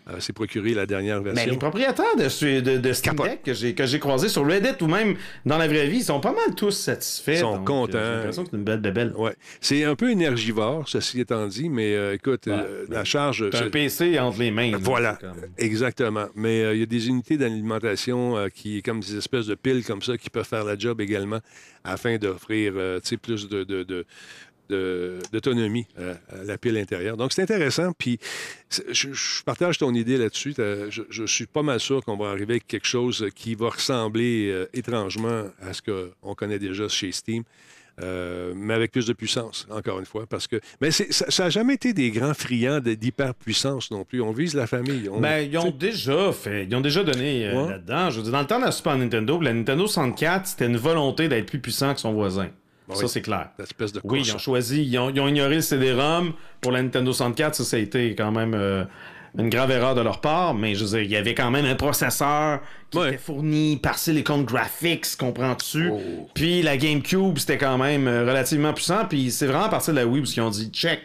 euh, euh, s'est procuré la dernière Mais version. les propriétaires de, de, de Steam Capote. Deck que j'ai croisés sur Reddit ou même dans la vraie vie, ils sont pas mal tous satisfaits. Ils sont donc, contents. euh, J'ai l'impression que c'est une belle bébelle. Ouais. C'est un peu énergivore, ceci étant dit, mais euh, écoute, euh, la charge. T'as un c'est- PC entre les mains. là, Voilà, c'est exactement. Mais il y a des unités d'alimentation qui, comme des espèces de piles comme ça, qui peuvent faire la job également afin d'offrir plus de, de- de- de- d'autonomie euh, à la pile intérieure. Donc, c'est intéressant. Puis, je, je partage ton idée là-dessus. Je, je suis pas mal sûr qu'on va arriver avec quelque chose qui va ressembler euh, étrangement à ce qu'on connaît déjà chez Steam. euh, mais avec plus de puissance, encore une fois, parce que... Mais ça n'a jamais été des grands friands d'hyperpuissance non plus. On vise la famille. On- Ben, ils ont déjà fait, ils ont déjà donné euh, Ouais. là-dedans. Je veux dire, dans le temps de la Super Nintendo, la Nintendo 64, c'était une volonté d'être plus puissant que son voisin. Ben ça, c'est clair. Oui, ils ont choisi, ils ont, ils ont ignoré le CD-ROM. Pour la Nintendo 64, ça, ça a été quand même euh, une grave erreur de leur part, mais je veux dire, il y avait quand même un processeur qui Ouais. était fourni par Silicon Graphics, comprends-tu? Oh. Puis la GameCube, c'était quand même euh, relativement puissant, puis c'est vraiment à partir de la Wii où ils ont dit, check,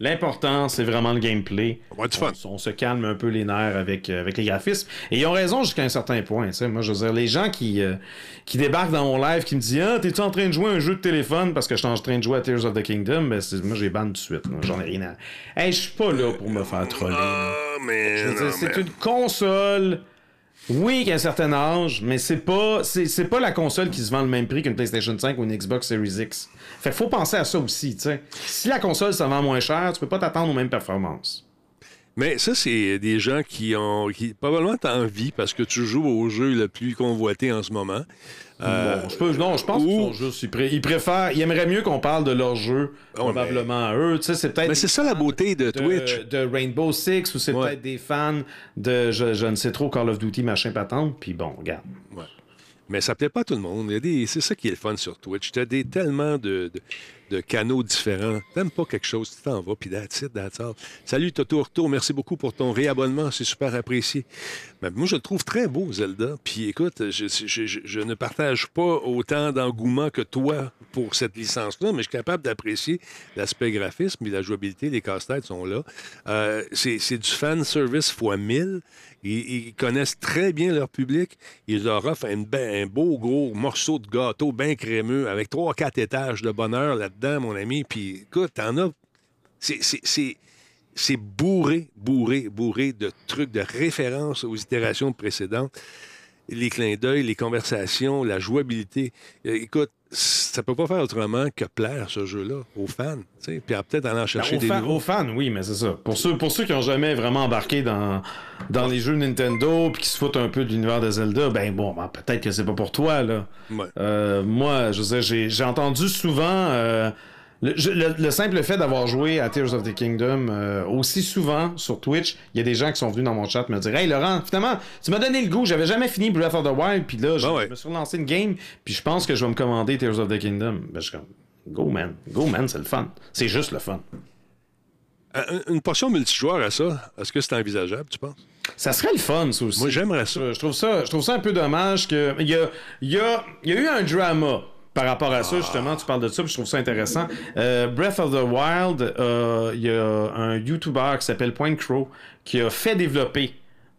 l'important, c'est vraiment le gameplay. On. On, se calme un peu les nerfs avec, euh, avec les graphismes. Et ils ont raison jusqu'à un certain point. Moi, je veux dire, les gens qui, euh, qui débarquent dans mon live, qui me disent Ah, t'es-tu en train de jouer à un jeu de téléphone? Parce que je suis en train de jouer à Tears of the Kingdom Ben, moi, j'ai ban tout de suite. J'en ai rien à. Hey, je suis pas là pour me faire troller. Ah, mais. Je veux dire, c'est mais- une console. Oui, qui a un certain âge, mais c'est pas c'est, c'est pas la console qui se vend le même prix qu'une PlayStation 5 ou une Xbox Series X. Fait faut penser à ça aussi, tu sais. Si la console se vend moins cher, tu peux pas t'attendre aux mêmes performances. Mais ça, c'est des gens qui ont. Qui, probablement, envie parce que tu joues au jeu le plus convoité en ce moment. Euh, Bon, je peux, non, je pense ou- qu'ils sont juste. Ils, pré- ils préfèrent. Ils aimeraient mieux qu'on parle de leur jeu, probablement à eux. Tu sais, c'est peut-être. mais c'est ça la beauté de, de, Twitch. de Rainbow Six ou c'est Ouais. peut-être des fans de je, je ne sais trop Call of Duty machin patente. Puis bon, regarde. Ouais. Mais ça plaît pas tout le monde. C'est ça qui est le fun sur Twitch. Tu as tellement de, canaux différents. T'aimes pas quelque chose, tu t'en vas, puis it, that's all. Salut Toto Retour, merci beaucoup pour ton réabonnement, c'est super apprécié. Mais moi, je le trouve très beau, Zelda. Puis écoute, je, ne partage pas autant d'engouement que toi pour cette licence-là, mais je suis capable d'apprécier l'aspect graphisme et la jouabilité. Les casse-têtes sont là. Euh, c'est du fan service fois 1000. Ils, connaissent très bien leur public. Ils leur offrent un, ben- un beau gros morceau de gâteau bien crémeux avec trois, quatre étages de bonheur là-dedans, mon ami. Puis écoute, t'en as. C'est bourré, bourré, bourré de trucs, de références aux itérations précédentes. Les clins d'œil, les conversations, la jouabilité. Euh, Écoute, ça peut pas faire autrement que plaire ce jeu-là aux fans. sais. Puis peut-être aller en Ben, chercher aux, des fans, nouveaux. aux fans, oui, mais c'est ça. Pour ceux, pour ceux qui ont jamais vraiment embarqué dans, dans les jeux Nintendo puis qui se foutent un peu de l'univers de Zelda, ben bon, ben, peut-être que c'est pas pour toi, là. Ouais. Euh, moi, je j'ai, j'ai entendu souvent euh, le, je- le- le simple fait d'avoir joué à Tears of the Kingdom euh, aussi souvent sur Twitch, il y a des gens qui sont venus dans mon chat me dire Hey Laurent, finalement, tu m'as donné le goût, j'avais jamais fini Breath of the Wild, puis là, je, Ah ouais. me suis relancé une game, puis je pense que je vais me commander Tears of the Kingdom. Ben, je suis comme Go man, go man, c'est le fun. C'est juste le fun. Un- Une portion multijoueur à ça, est-ce que c'est envisageable, tu penses? Ça serait le fun, ça aussi. Moi, j'aimerais ça. Je trouve ça, je trouve ça un peu dommage que. Il y a, il y, a, il y a eu un drama par rapport à ça, justement. Tu parles de ça, puis je trouve ça intéressant. Euh, Breath of the Wild, euh, il y a un YouTuber qui s'appelle Point Crow qui a fait développer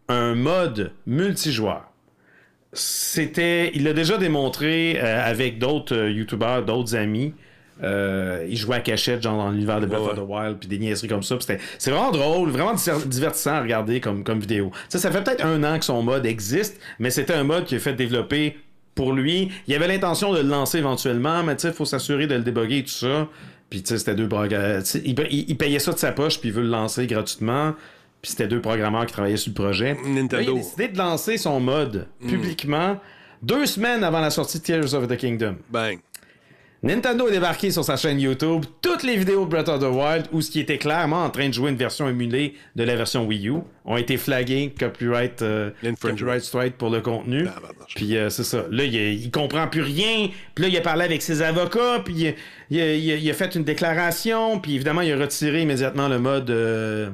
un mode multijoueur. C'était. Il l'a déjà démontré euh, avec d'autres YouTubers, d'autres amis. Il jouait à cachette, genre dans l'univers de Breath Ouais, of the Wild, puis des niaiseries comme ça. C'est vraiment drôle, vraiment diver- divertissant à regarder comme, comme vidéo. Ça, ça fait peut-être un an que son mode existe, mais c'était un mode qui est fait développer pour lui. Il avait l'intention de le lancer éventuellement, mais il faut s'assurer de le déboguer et tout ça. Puis c'était deux programmeurs. Il, il- payait ça de sa poche, puis il veut le lancer gratuitement. Puis c'était deux programmeurs qui travaillaient sur le projet. Nintendo. Là, il a décidé de lancer son mode publiquement deux semaines avant la sortie de Tears of the Kingdom. Bang. Nintendo a débarqué sur sa chaîne YouTube toutes les vidéos de Breath of the Wild où ce qui était clairement en train de jouer une version émulée de la version Wii U ont été flagués copyright, euh, copyright strike pour le contenu. Tabarnouche. Puis euh, c'est ça. Là, il, il comprend plus rien. Puis là, il a parlé avec ses avocats. Puis il, il a fait une déclaration. Puis évidemment, il a retiré immédiatement le mode. euh,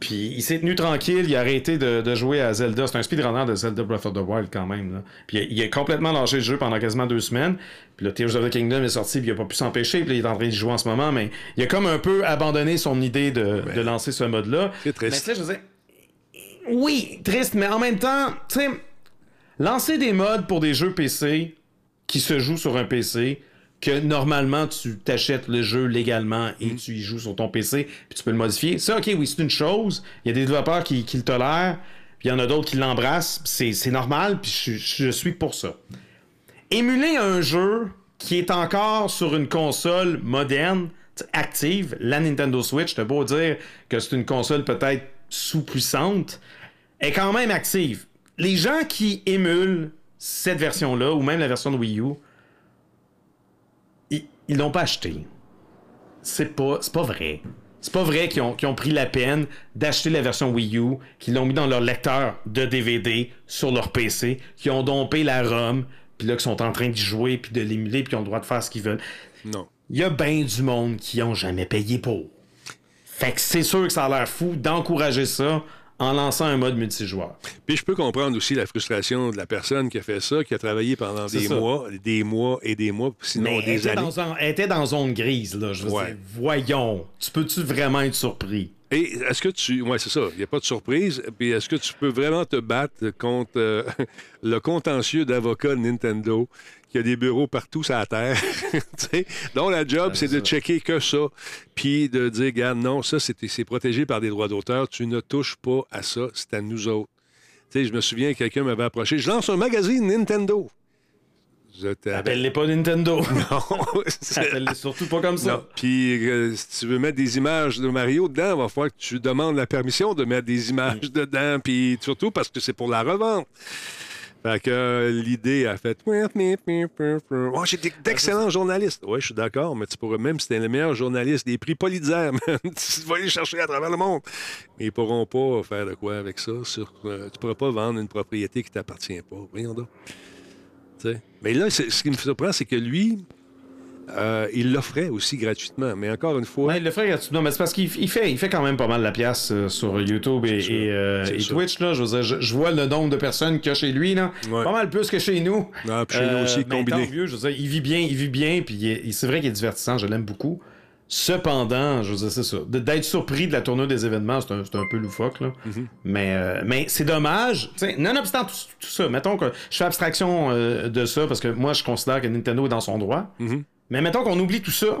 puis il s'est tenu tranquille, il a arrêté de, de jouer à Zelda. C'est un speedrunner de Zelda Breath of the Wild quand même. Là. Puis il a, il a complètement lâché le jeu pendant quasiment deux semaines. Puis là, Tears of the Kingdom est sorti, puis il a pas pu s'empêcher. Puis là, il est en train de jouer en ce moment. Mais il a comme un peu abandonné son idée de, de lancer ce mode-là. C'est triste. Mais je veux dire, oui, triste, mais en même temps, tu sais, lancer des modes pour des jeux PC qui se jouent sur un PC, que normalement tu t'achètes le jeu légalement et tu y joues sur ton PC, puis tu peux le modifier. Ça, ok, oui, c'est une chose. Il y a des développeurs qui, qui le tolèrent, puis il y en a d'autres qui l'embrassent. C'est c'est normal, puis je, je suis pour ça. Émuler un jeu qui est encore sur une console moderne, active, la Nintendo Switch, t'as beau dire que c'est une console peut-être sous-puissante, est quand même active. Les gens qui émulent cette version-là, ou même la version de Wii U, ils l'ont pas acheté. C'est pas, pas vrai. C'est pas vrai qu'ils ont, ont pris la peine d'acheter la version Wii U, qu'ils l'ont mis dans leur lecteur de DVD sur leur PC, qu'ils ont dompé la ROM, puis là, qu'ils sont en train d'y jouer, puis de l'émuler, puis qu'ils ont le droit de faire ce qu'ils veulent. Non. Il y a bien du monde qui ont jamais payé pour. Fait que c'est sûr que ça a l'air fou d'encourager ça en lançant un mode multijoueur. Puis je peux comprendre aussi la frustration de la personne qui a fait ça, qui a travaillé pendant des ça. mois, des mois et des mois, sinon Mais elle des était, années. dans, elle était dans zone grise, là. Je veux Ouais. dire, voyons. Tu peux-tu vraiment être surpris? Et est-ce que tu. Oui, c'est ça. Il n'y a pas de surprise. Puis est-ce que tu peux vraiment te battre contre euh, le contentieux d'avocat de Nintendo qui a des bureaux partout sur la Terre? Dont la job, c'est de checker que ça. Puis de dire, regarde, non, ça, c'est protégé par des droits d'auteur. Tu ne touches pas à ça. C'est à nous autres. Je me souviens, quelqu'un m'avait approché. Je lance un magazine Nintendo. Appelle-les pas Nintendo. Non, Appelle-les surtout pas comme ça. non. Puis euh, si tu veux mettre des images de Mario dedans, il va falloir que tu demandes la permission de mettre des images dedans. Puis surtout parce que c'est pour la revente. Fait que euh, l'idée a fait. Oh, j'ai des- d'excellents journalistes. Oui, je suis d'accord, mais tu pourrais, même si t'es le meilleur journaliste des prix Pulitzer, man, tu vas les chercher à travers le monde. Mais ils pourront pas faire de quoi avec ça. Sur, euh, tu pourras pas vendre une propriété qui t'appartient pas. Voyons donc. Tu. Mais là, ce qui me surprend, c'est que lui, euh, il l'offrait aussi gratuitement. Mais encore une fois, Ouais, il le fait gratuitement, mais c'est parce qu'il il fait, il fait quand même pas mal la pièce euh, sur YouTube et, euh, et. Twitch. Là, je, veux dire, je, je vois le nombre de personnes qu'il y a chez lui. Là, Ouais. Pas mal plus que chez nous. Ah, puis chez nous aussi, combiné. je veux dire, il vit bien, il vit bien, puis il est- il- c'est vrai qu'il est divertissant, je l'aime beaucoup. Cependant, je veux dire, c'est ça. D'être surpris de la tournure des événements, c'est un, un peu loufoque. Là. Mm-hmm. Mais, euh, mais c'est dommage. Nonobstant tout, tout ça, mettons que je fais abstraction euh, de ça parce que moi, je considère que Nintendo est dans son droit. Mm-hmm. Mais mettons qu'on oublie tout ça.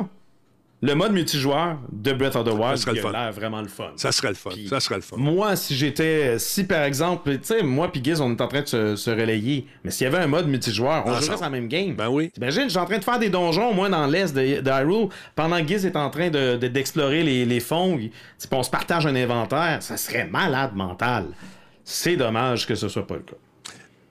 Le mode multijoueur de Breath of the Wild, il a l'air vraiment le fun. ça serait le fun. Ça serait le fun. Moi, si j'étais. Si par exemple, tu sais, moi puis Giz, on est en train de se, se relayer. Mais s'il y avait un mode multijoueur, on Ah, jouerait ça- la même game. Ben oui. T'imagines, je suis en train de faire des donjons, moi, dans l'est de, de Hyrule, pendant que Giz est en train de- de- d'explorer les, les fonds. on se partage un inventaire. Ça serait malade mental. C'est dommage que ce soit pas le cas.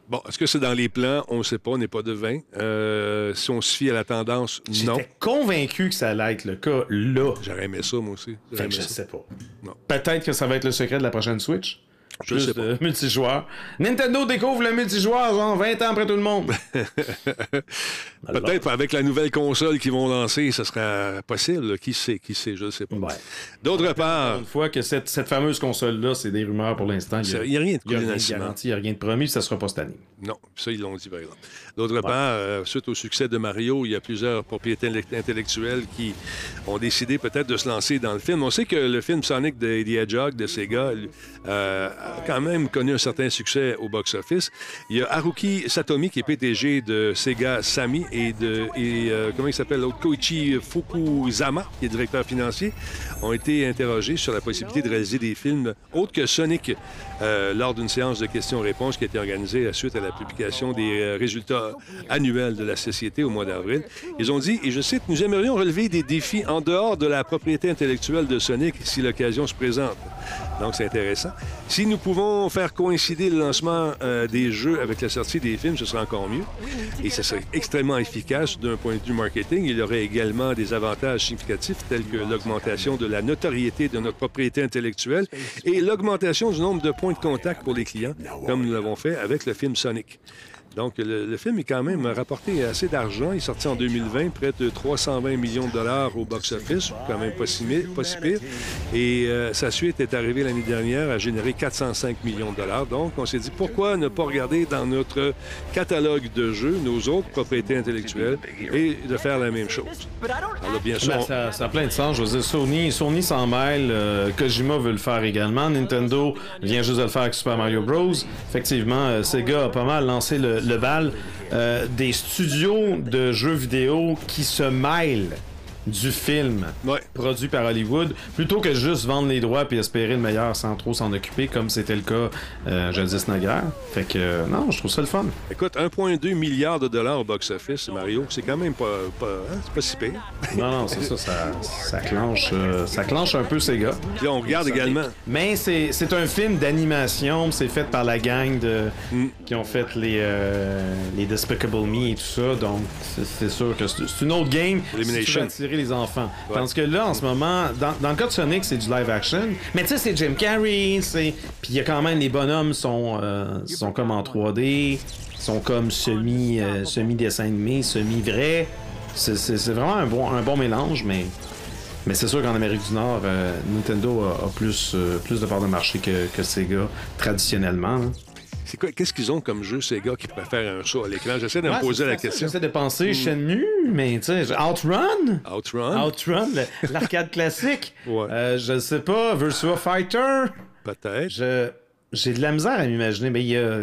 Bon, est-ce que c'est dans les plans? On ne sait pas, on n'est pas devin. Euh, si on se fie à la tendance, non. J'étais convaincu que ça allait être le cas là. J'aurais aimé ça, moi aussi. Fait que je ça. sais pas. Peut-être que ça va être le secret de la prochaine Switch. Je Plus sais pas. de multijoueur. Nintendo découvre le multijoueur, genre 20 ans après tout le monde. Peut-être avec la nouvelle console qu'ils vont lancer, ce sera possible. Qui sait, qui sait, je ne sais pas. Ouais. D'autre part, Une fois que cette, cette fameuse console-là, c'est des rumeurs pour l'instant. Il y a rien de Il n'y a rien de garanti, il n'y a rien de promis, ça sera pas cette année. non, ça, ils l'ont dit, par exemple. D'autre part, euh, suite au succès de Mario, il y a plusieurs propriétés intellect- intellectuelles qui ont décidé peut-être de se lancer dans le film. On sait que le film Sonic de The Hedgehog de Sega euh, a quand même connu un certain succès au box-office. Il y a Haruki Satomi, qui est PDG de Sega Sami, et de et, euh, comment il s'appelle Koichi Fukuzama, qui est directeur financier, ont été interrogés sur la possibilité de réaliser des films autres que Sonic euh, lors d'une séance de questions-réponses qui a été organisée suite à la publication des euh, résultats annuels de la société au mois d'avril. Ils ont dit, et je cite, nous aimerions relever des défis en dehors de la propriété intellectuelle de Sonic si l'occasion se présente. Donc, c'est intéressant. Si nous pouvons faire coïncider le lancement euh, des jeux avec la sortie des films, ce serait encore mieux. Et ce serait extrêmement efficace d'un point de vue marketing. Il y aurait également des avantages significatifs tels que l'augmentation de la notoriété de notre propriété intellectuelle et l'augmentation du nombre de points de contact pour les clients, comme nous l'avons fait avec le film Sonic. Donc, le, le film est quand même rapporté assez d'argent. Il est sorti en 2020, près de 320 millions de dollars au box-office, quand même pas si, pas si pire. Et euh, sa suite est arrivée l'année dernière à générer 405 millions de dollars. Donc, on s'est dit, pourquoi ne pas regarder dans notre catalogue de jeux nos autres propriétés intellectuelles et de faire la même chose? Alors, bien sûr, Ben, ça a plein de sens. Je veux dire, Sony, Sony s'en mêle. euh, Kojima veut le faire également. Nintendo vient juste de le faire avec Super Mario Bros. Effectivement, euh, Sega a pas mal lancé le, le. Euh, des studios de jeux vidéo qui se mêlent du film Ouais. produit par Hollywood plutôt que juste vendre les droits puis espérer le meilleur sans trop s'en occuper comme c'était le cas euh, jadis naguère. Fait que euh, non, je trouve ça le fun. écoute, 1,2 milliard de dollars au box-office, Mario, c'est quand même pas, pas, hein, c'est pas si pire. Non, non, c'est ça, ça, ça clenche, euh, ça clenche un peu Sega. Puis là, on regarde également. Mais c'est c'est un film d'animation, c'est fait par la gang de qui ont fait les euh, les Despicable Me et tout ça, donc c'est- sûr que c'est une autre game si Elimination. Attirer les enfants. Tandis que là, en ce moment, dans, dans le cas de Sonic, c'est du live action, mais tu sais, c'est Jim Carrey, c'est puis il y a quand même les bonhommes sont euh, sont comme en 3D, sont comme semi euh, semi dessin animé, semi vrai. C'est vraiment un bon un bon mélange, mais mais c'est sûr qu'en Amérique du Nord, euh, Nintendo a, a plus, euh, plus de part de marché que, que Sega traditionnellement. hein. C'est quoi, qu'est-ce qu'ils ont comme jeu, ces gars qui préfèrent un saut à l'écran? J'essaie de me poser la question. J'essaie de penser Shenmue, mais tu sais, Outrun? Outrun, Outrun, l'arcade classique. Ouais. Euh, je sais pas, Virtua Fighter? peut-être. Je, j'ai de la misère à m'imaginer, mais il y a.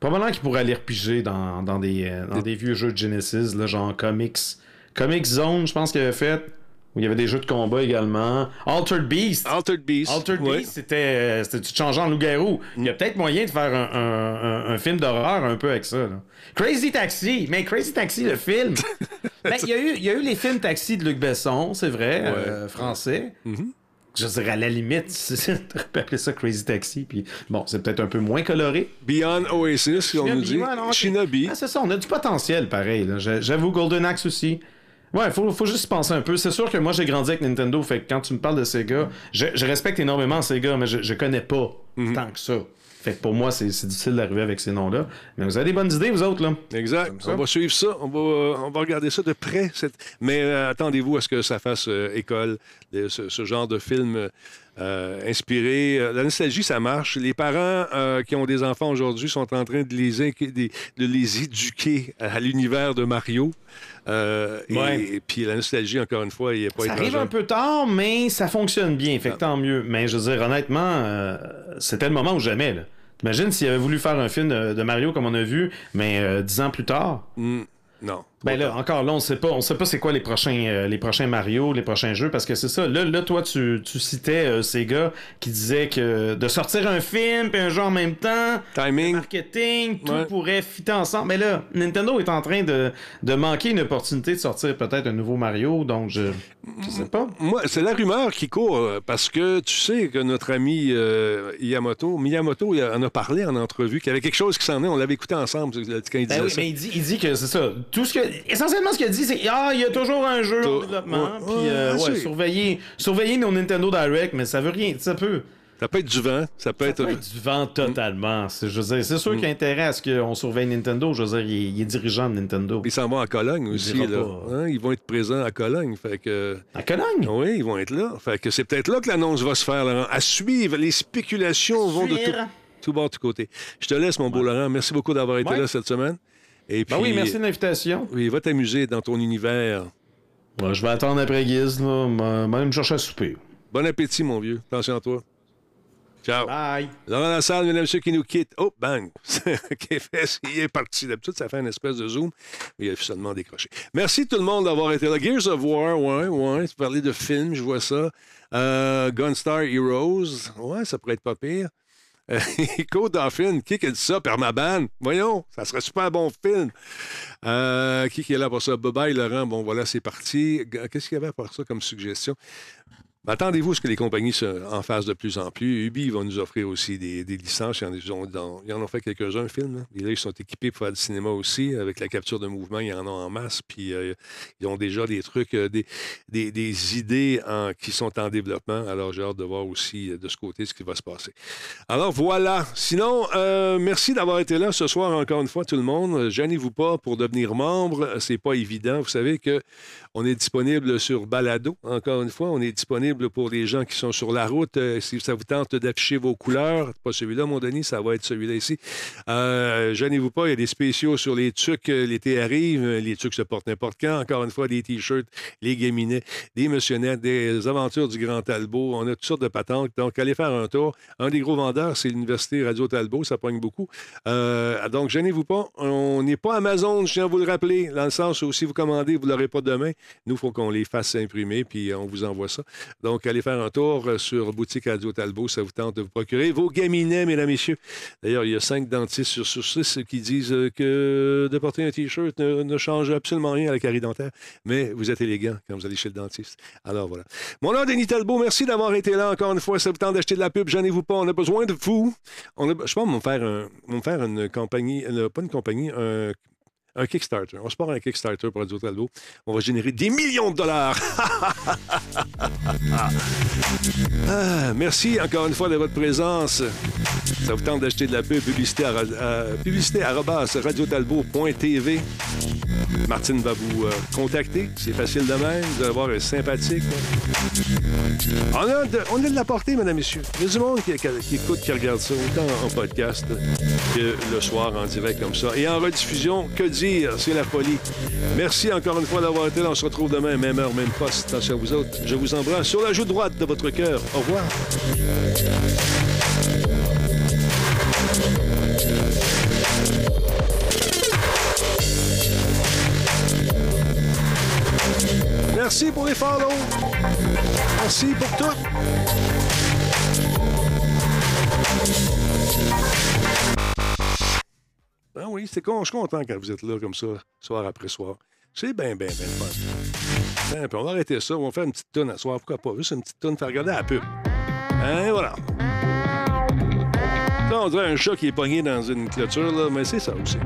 Probablement qu'il pourrait aller repiger dans, dans, des, euh, dans des vieux jeux de Genesis, là, genre Comics. Comics Zone, je pense qu'il avait fait. Où il y avait des jeux de combat également. Altered Beast. Altered Beast. Altered ouais. Beast, c'était, euh, c'était tu te changeais en loup-garou. Il y a peut-être moyen de faire un, un- un- un film d'horreur un peu avec ça. là. Crazy Taxi, mais Crazy Taxi, le film. Ben, il y, a eu- il y a eu les films Taxi de Luc Besson, c'est vrai, euh, français. Je dirais à la limite, on peut appeler ça Crazy Taxi. Puis bon, c'est peut-être un peu moins coloré. Beyond Oasis, on nous dit. Shinobi. Ah, c'est ça, on a du potentiel pareil. là. J'avoue, Golden Axe aussi. Ouais, faut, faut juste y penser un peu. C'est sûr que moi, j'ai grandi avec Nintendo, fait que quand tu me parles de Sega, je, je respecte énormément Sega, mais je, je connais pas Mhm. tant que ça. Fait que pour moi, c'est c'est difficile d'arriver avec ces noms-là. Mais vous avez des bonnes idées, vous autres, là. Exact. On va suivre ça. On va, euh, on va regarder ça de près. cette- Mais euh, attendez-vous à ce que ça fasse euh, école, ce genre de film euh, inspiré. Euh, La nostalgie, ça marche. Les parents euh, qui ont des enfants aujourd'hui sont en train de les, inqui- de, de les éduquer à l'univers de Mario. Euh, et- Ouais. et, puis la nostalgie, encore une fois, il n'est pas Ça arrive un peu tard, mais ça fonctionne bien. Fait que tant mieux. Mais je veux dire, honnêtement, euh, c'était le moment ou jamais. Là. Imagine s'il avait voulu faire un film de, de Mario comme on a vu, mais euh, dix ans plus tard? Hmm, non. Ben là, encore là, on sait pas, on sait pas c'est quoi les prochains, euh, les prochains Mario, les prochains jeux, parce que c'est ça. Là, là, toi, tu, tu citais euh, ces gars qui disaient que de sortir un film puis un jeu en même temps, Timing. marketing, tout Ouais. pourrait fitter ensemble. Mais là, Nintendo est en train de, de manquer une opportunité de sortir peut-être un nouveau Mario, donc je, je sais pas. Moi, c'est la rumeur qui court euh, parce que tu sais que notre ami euh, Miyamoto, Miyamoto il en a parlé en entrevue, qu'il y avait quelque chose qui s'en est. On l'avait écouté ensemble quand il disait Ben oui, ça. mais il dit, il dit que c'est ça. Tout ce que, essentiellement, ce qu'il a dit, c'est ah, il y a toujours un jeu en développement. ouais, Puis, euh, ouais, surveiller, surveiller nos Nintendo Direct, mais ça veut rien. Ça peut. Ça peut être du vent, ça peut Ça être. peut être du vent totalement. C'est, je veux dire, c'est sûr qu'il y a intérêt à ce qu'on surveille Nintendo. Je veux dire, il est, il est dirigeant de Nintendo. Ils s'en vont à Cologne aussi. Là. Hein, Ils vont être présents à Cologne. Fait que. À Cologne? Oui, ils vont être là. Fait que c'est peut-être là que l'annonce va se faire, Laurent. À suivre, les spéculations vont de tout, tout bord, tout côté. Je te laisse, mon beau Laurent. Merci beaucoup d'avoir été Ouais. là cette semaine. Et puis, Ben oui, merci de l'invitation. Oui, va t'amuser dans ton univers. Moi, je vais attendre après Guise, là. Moi, moi, me chercher à souper. Bon appétit, mon vieux. Attention à toi. Ciao. Bye. Laurent Lassalle, mesdames et messieurs, qui nous quitte. Oh, bang! Il est parti. D'habitude, ça fait une espèce de zoom, mais il a seulement décroché. Merci tout le monde d'avoir été là. Gears of War, ouais, ouais. Tu parlais de films, je vois ça. Euh, Gunstar Heroes, ouais, ça pourrait être pas pire. Euh, Code Dauphin, qui a dit ça? Permaban? Voyons, ça serait super bon film. Euh, qui qui est là pour ça? Bye-bye, Laurent. Bon, voilà, c'est parti. Qu'est-ce qu'il y avait pour ça comme suggestion? Ben, Attendez-vous à ce que les compagnies en fassent de plus en plus. Ubi va nous offrir aussi des, licences. Ils en, ont, fait quelques-uns, un film. là. Et là, ils sont équipés pour faire du cinéma aussi. Avec la capture de mouvement, ils en ont en masse. Puis euh, ils ont déjà des trucs, euh, des, idées qui sont en développement. Alors, j'ai hâte de voir aussi euh, de ce côté ce qui va se passer. Alors, voilà. Sinon, merci d'avoir été là ce soir encore une fois, tout le monde. Gênez-vous pas pour devenir membre. C'est pas évident. Vous savez que on est disponible sur Balado, encore une fois. On est disponible pour les gens qui sont sur la route. Euh, si ça vous tente d'afficher vos couleurs, pas celui-là, mon Denis, ça va être celui-là ici. Euh, Gênez-vous pas, il y a des spéciaux sur les trucs. euh, L'été arrive, euh, les trucs se portent n'importe quand. Encore une fois, des T-shirts, les gaminets, des missionnettes, des aventures du Grand Talbot. On a toutes sortes de patentes. Donc, allez faire un tour. Un des gros vendeurs, c'est l'Université Radio Talbot. Ça pogne beaucoup. Donc, gênez-vous pas. On n'est pas Amazon, je tiens à vous le rappeler, dans le sens où si vous commandez, vous ne l'aurez pas demain. Nous, il faut qu'on les fasse imprimer, puis on vous envoie ça. Donc, allez faire un tour euh, sur Boutique Radio Talbot. Ça vous tente de vous procurer vos gaminets, mesdames, messieurs. D'ailleurs, il y a cinq dentistes sur, sur six qui disent euh, que de porter un T-shirt ne, change absolument rien à la carie dentaire, mais vous êtes élégant quand vous allez chez le dentiste. Alors, voilà. Mon nom Denis Talbot. Merci d'avoir été là encore une fois. Ça vous tente d'acheter de la pub, gênez-vous pas. On a besoin de vous. On a, je pense qu'on va me faire, faire une compagnie, euh, pas une compagnie, un, un Kickstarter. On se part un Kickstarter pour Radio Talbot. On va générer des millions de dollars. Ah, merci encore une fois de votre présence. Ça vous tente d'acheter de la pub, publicité à, à- radiotalbot.tv. Martine va vous euh, contacter. C'est facile de même. Vous allez voir, elle est sympathique. On a, de, on a de la portée, mesdames, messieurs. Il y a du monde qui, qui- qui écoute, qui regarde ça, autant en podcast que le soir en direct comme ça. Et en rediffusion, que dire? C'est la folie. Merci encore une fois d'avoir été là. On se retrouve demain, même heure, même poste. Attention à vous autres. Je vous embrasse sur la joue droite de votre cœur. Au revoir. Merci pour les follow. Merci pour tout. Ah oui, c'est con, je suis content quand vous êtes là comme ça, soir après soir. C'est bien, bien, bien fun. Puis on va arrêter ça, on va faire une petite tonne à soir. Pourquoi pas? Juste une petite tonne, faire regarder la pub. Hein, voilà. On dirait un chat qui est pogné dans une clôture, là, mais c'est ça aussi.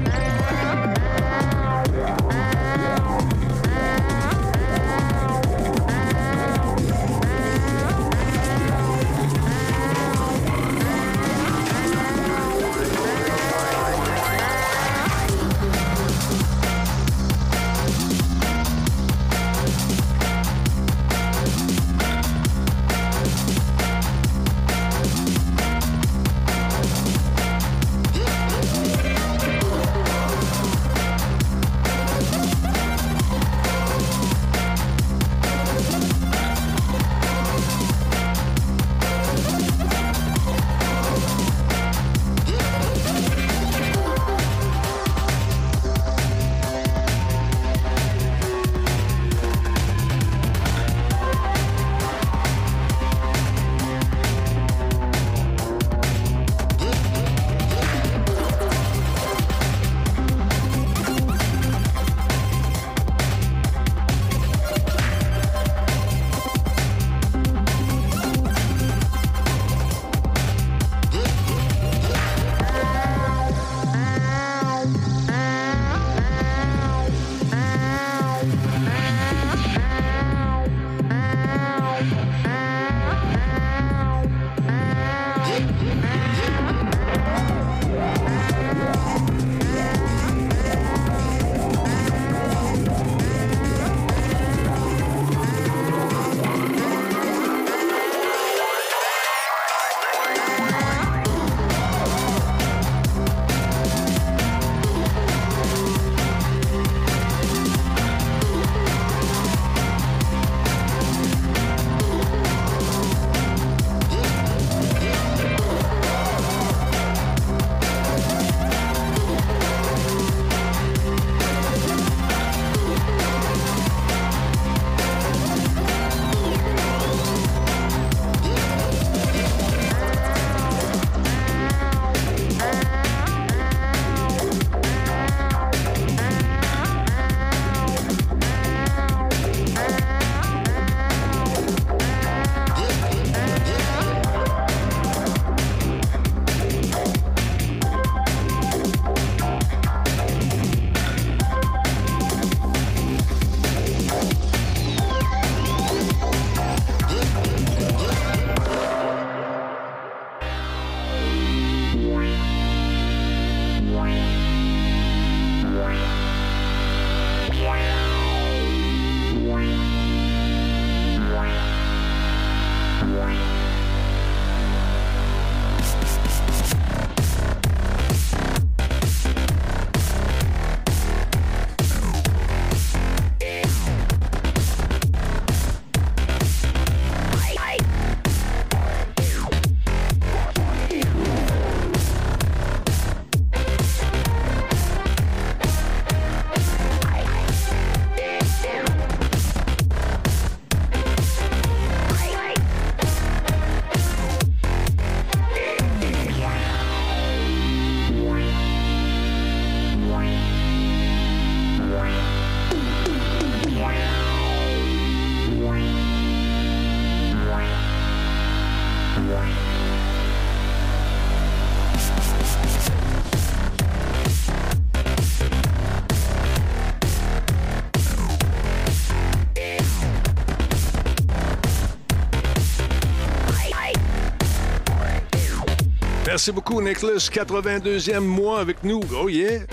Merci beaucoup, Nicholas. 82e mois avec nous. Oh yeah!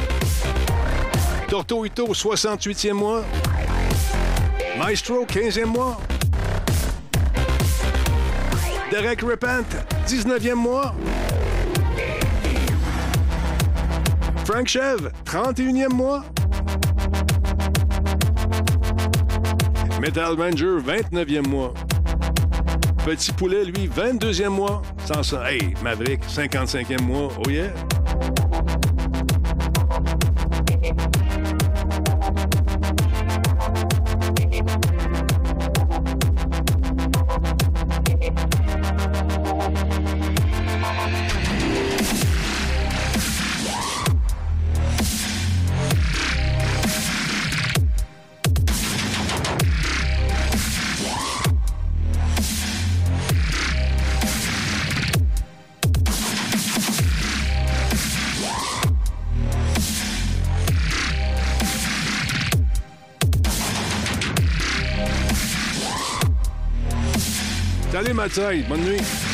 Torto Ito, 68e mois. Maestro, 15e mois. Derek Repent, 19e mois. Frank Chev, 31e mois. Metal Ranger, 29e mois. Petit Poulet, lui, 22e mois. Sans ça, hey, Maverick, 55e mois. Oh yeah! Salut Mathieu, bonne nuit.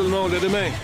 Tout le monde, à.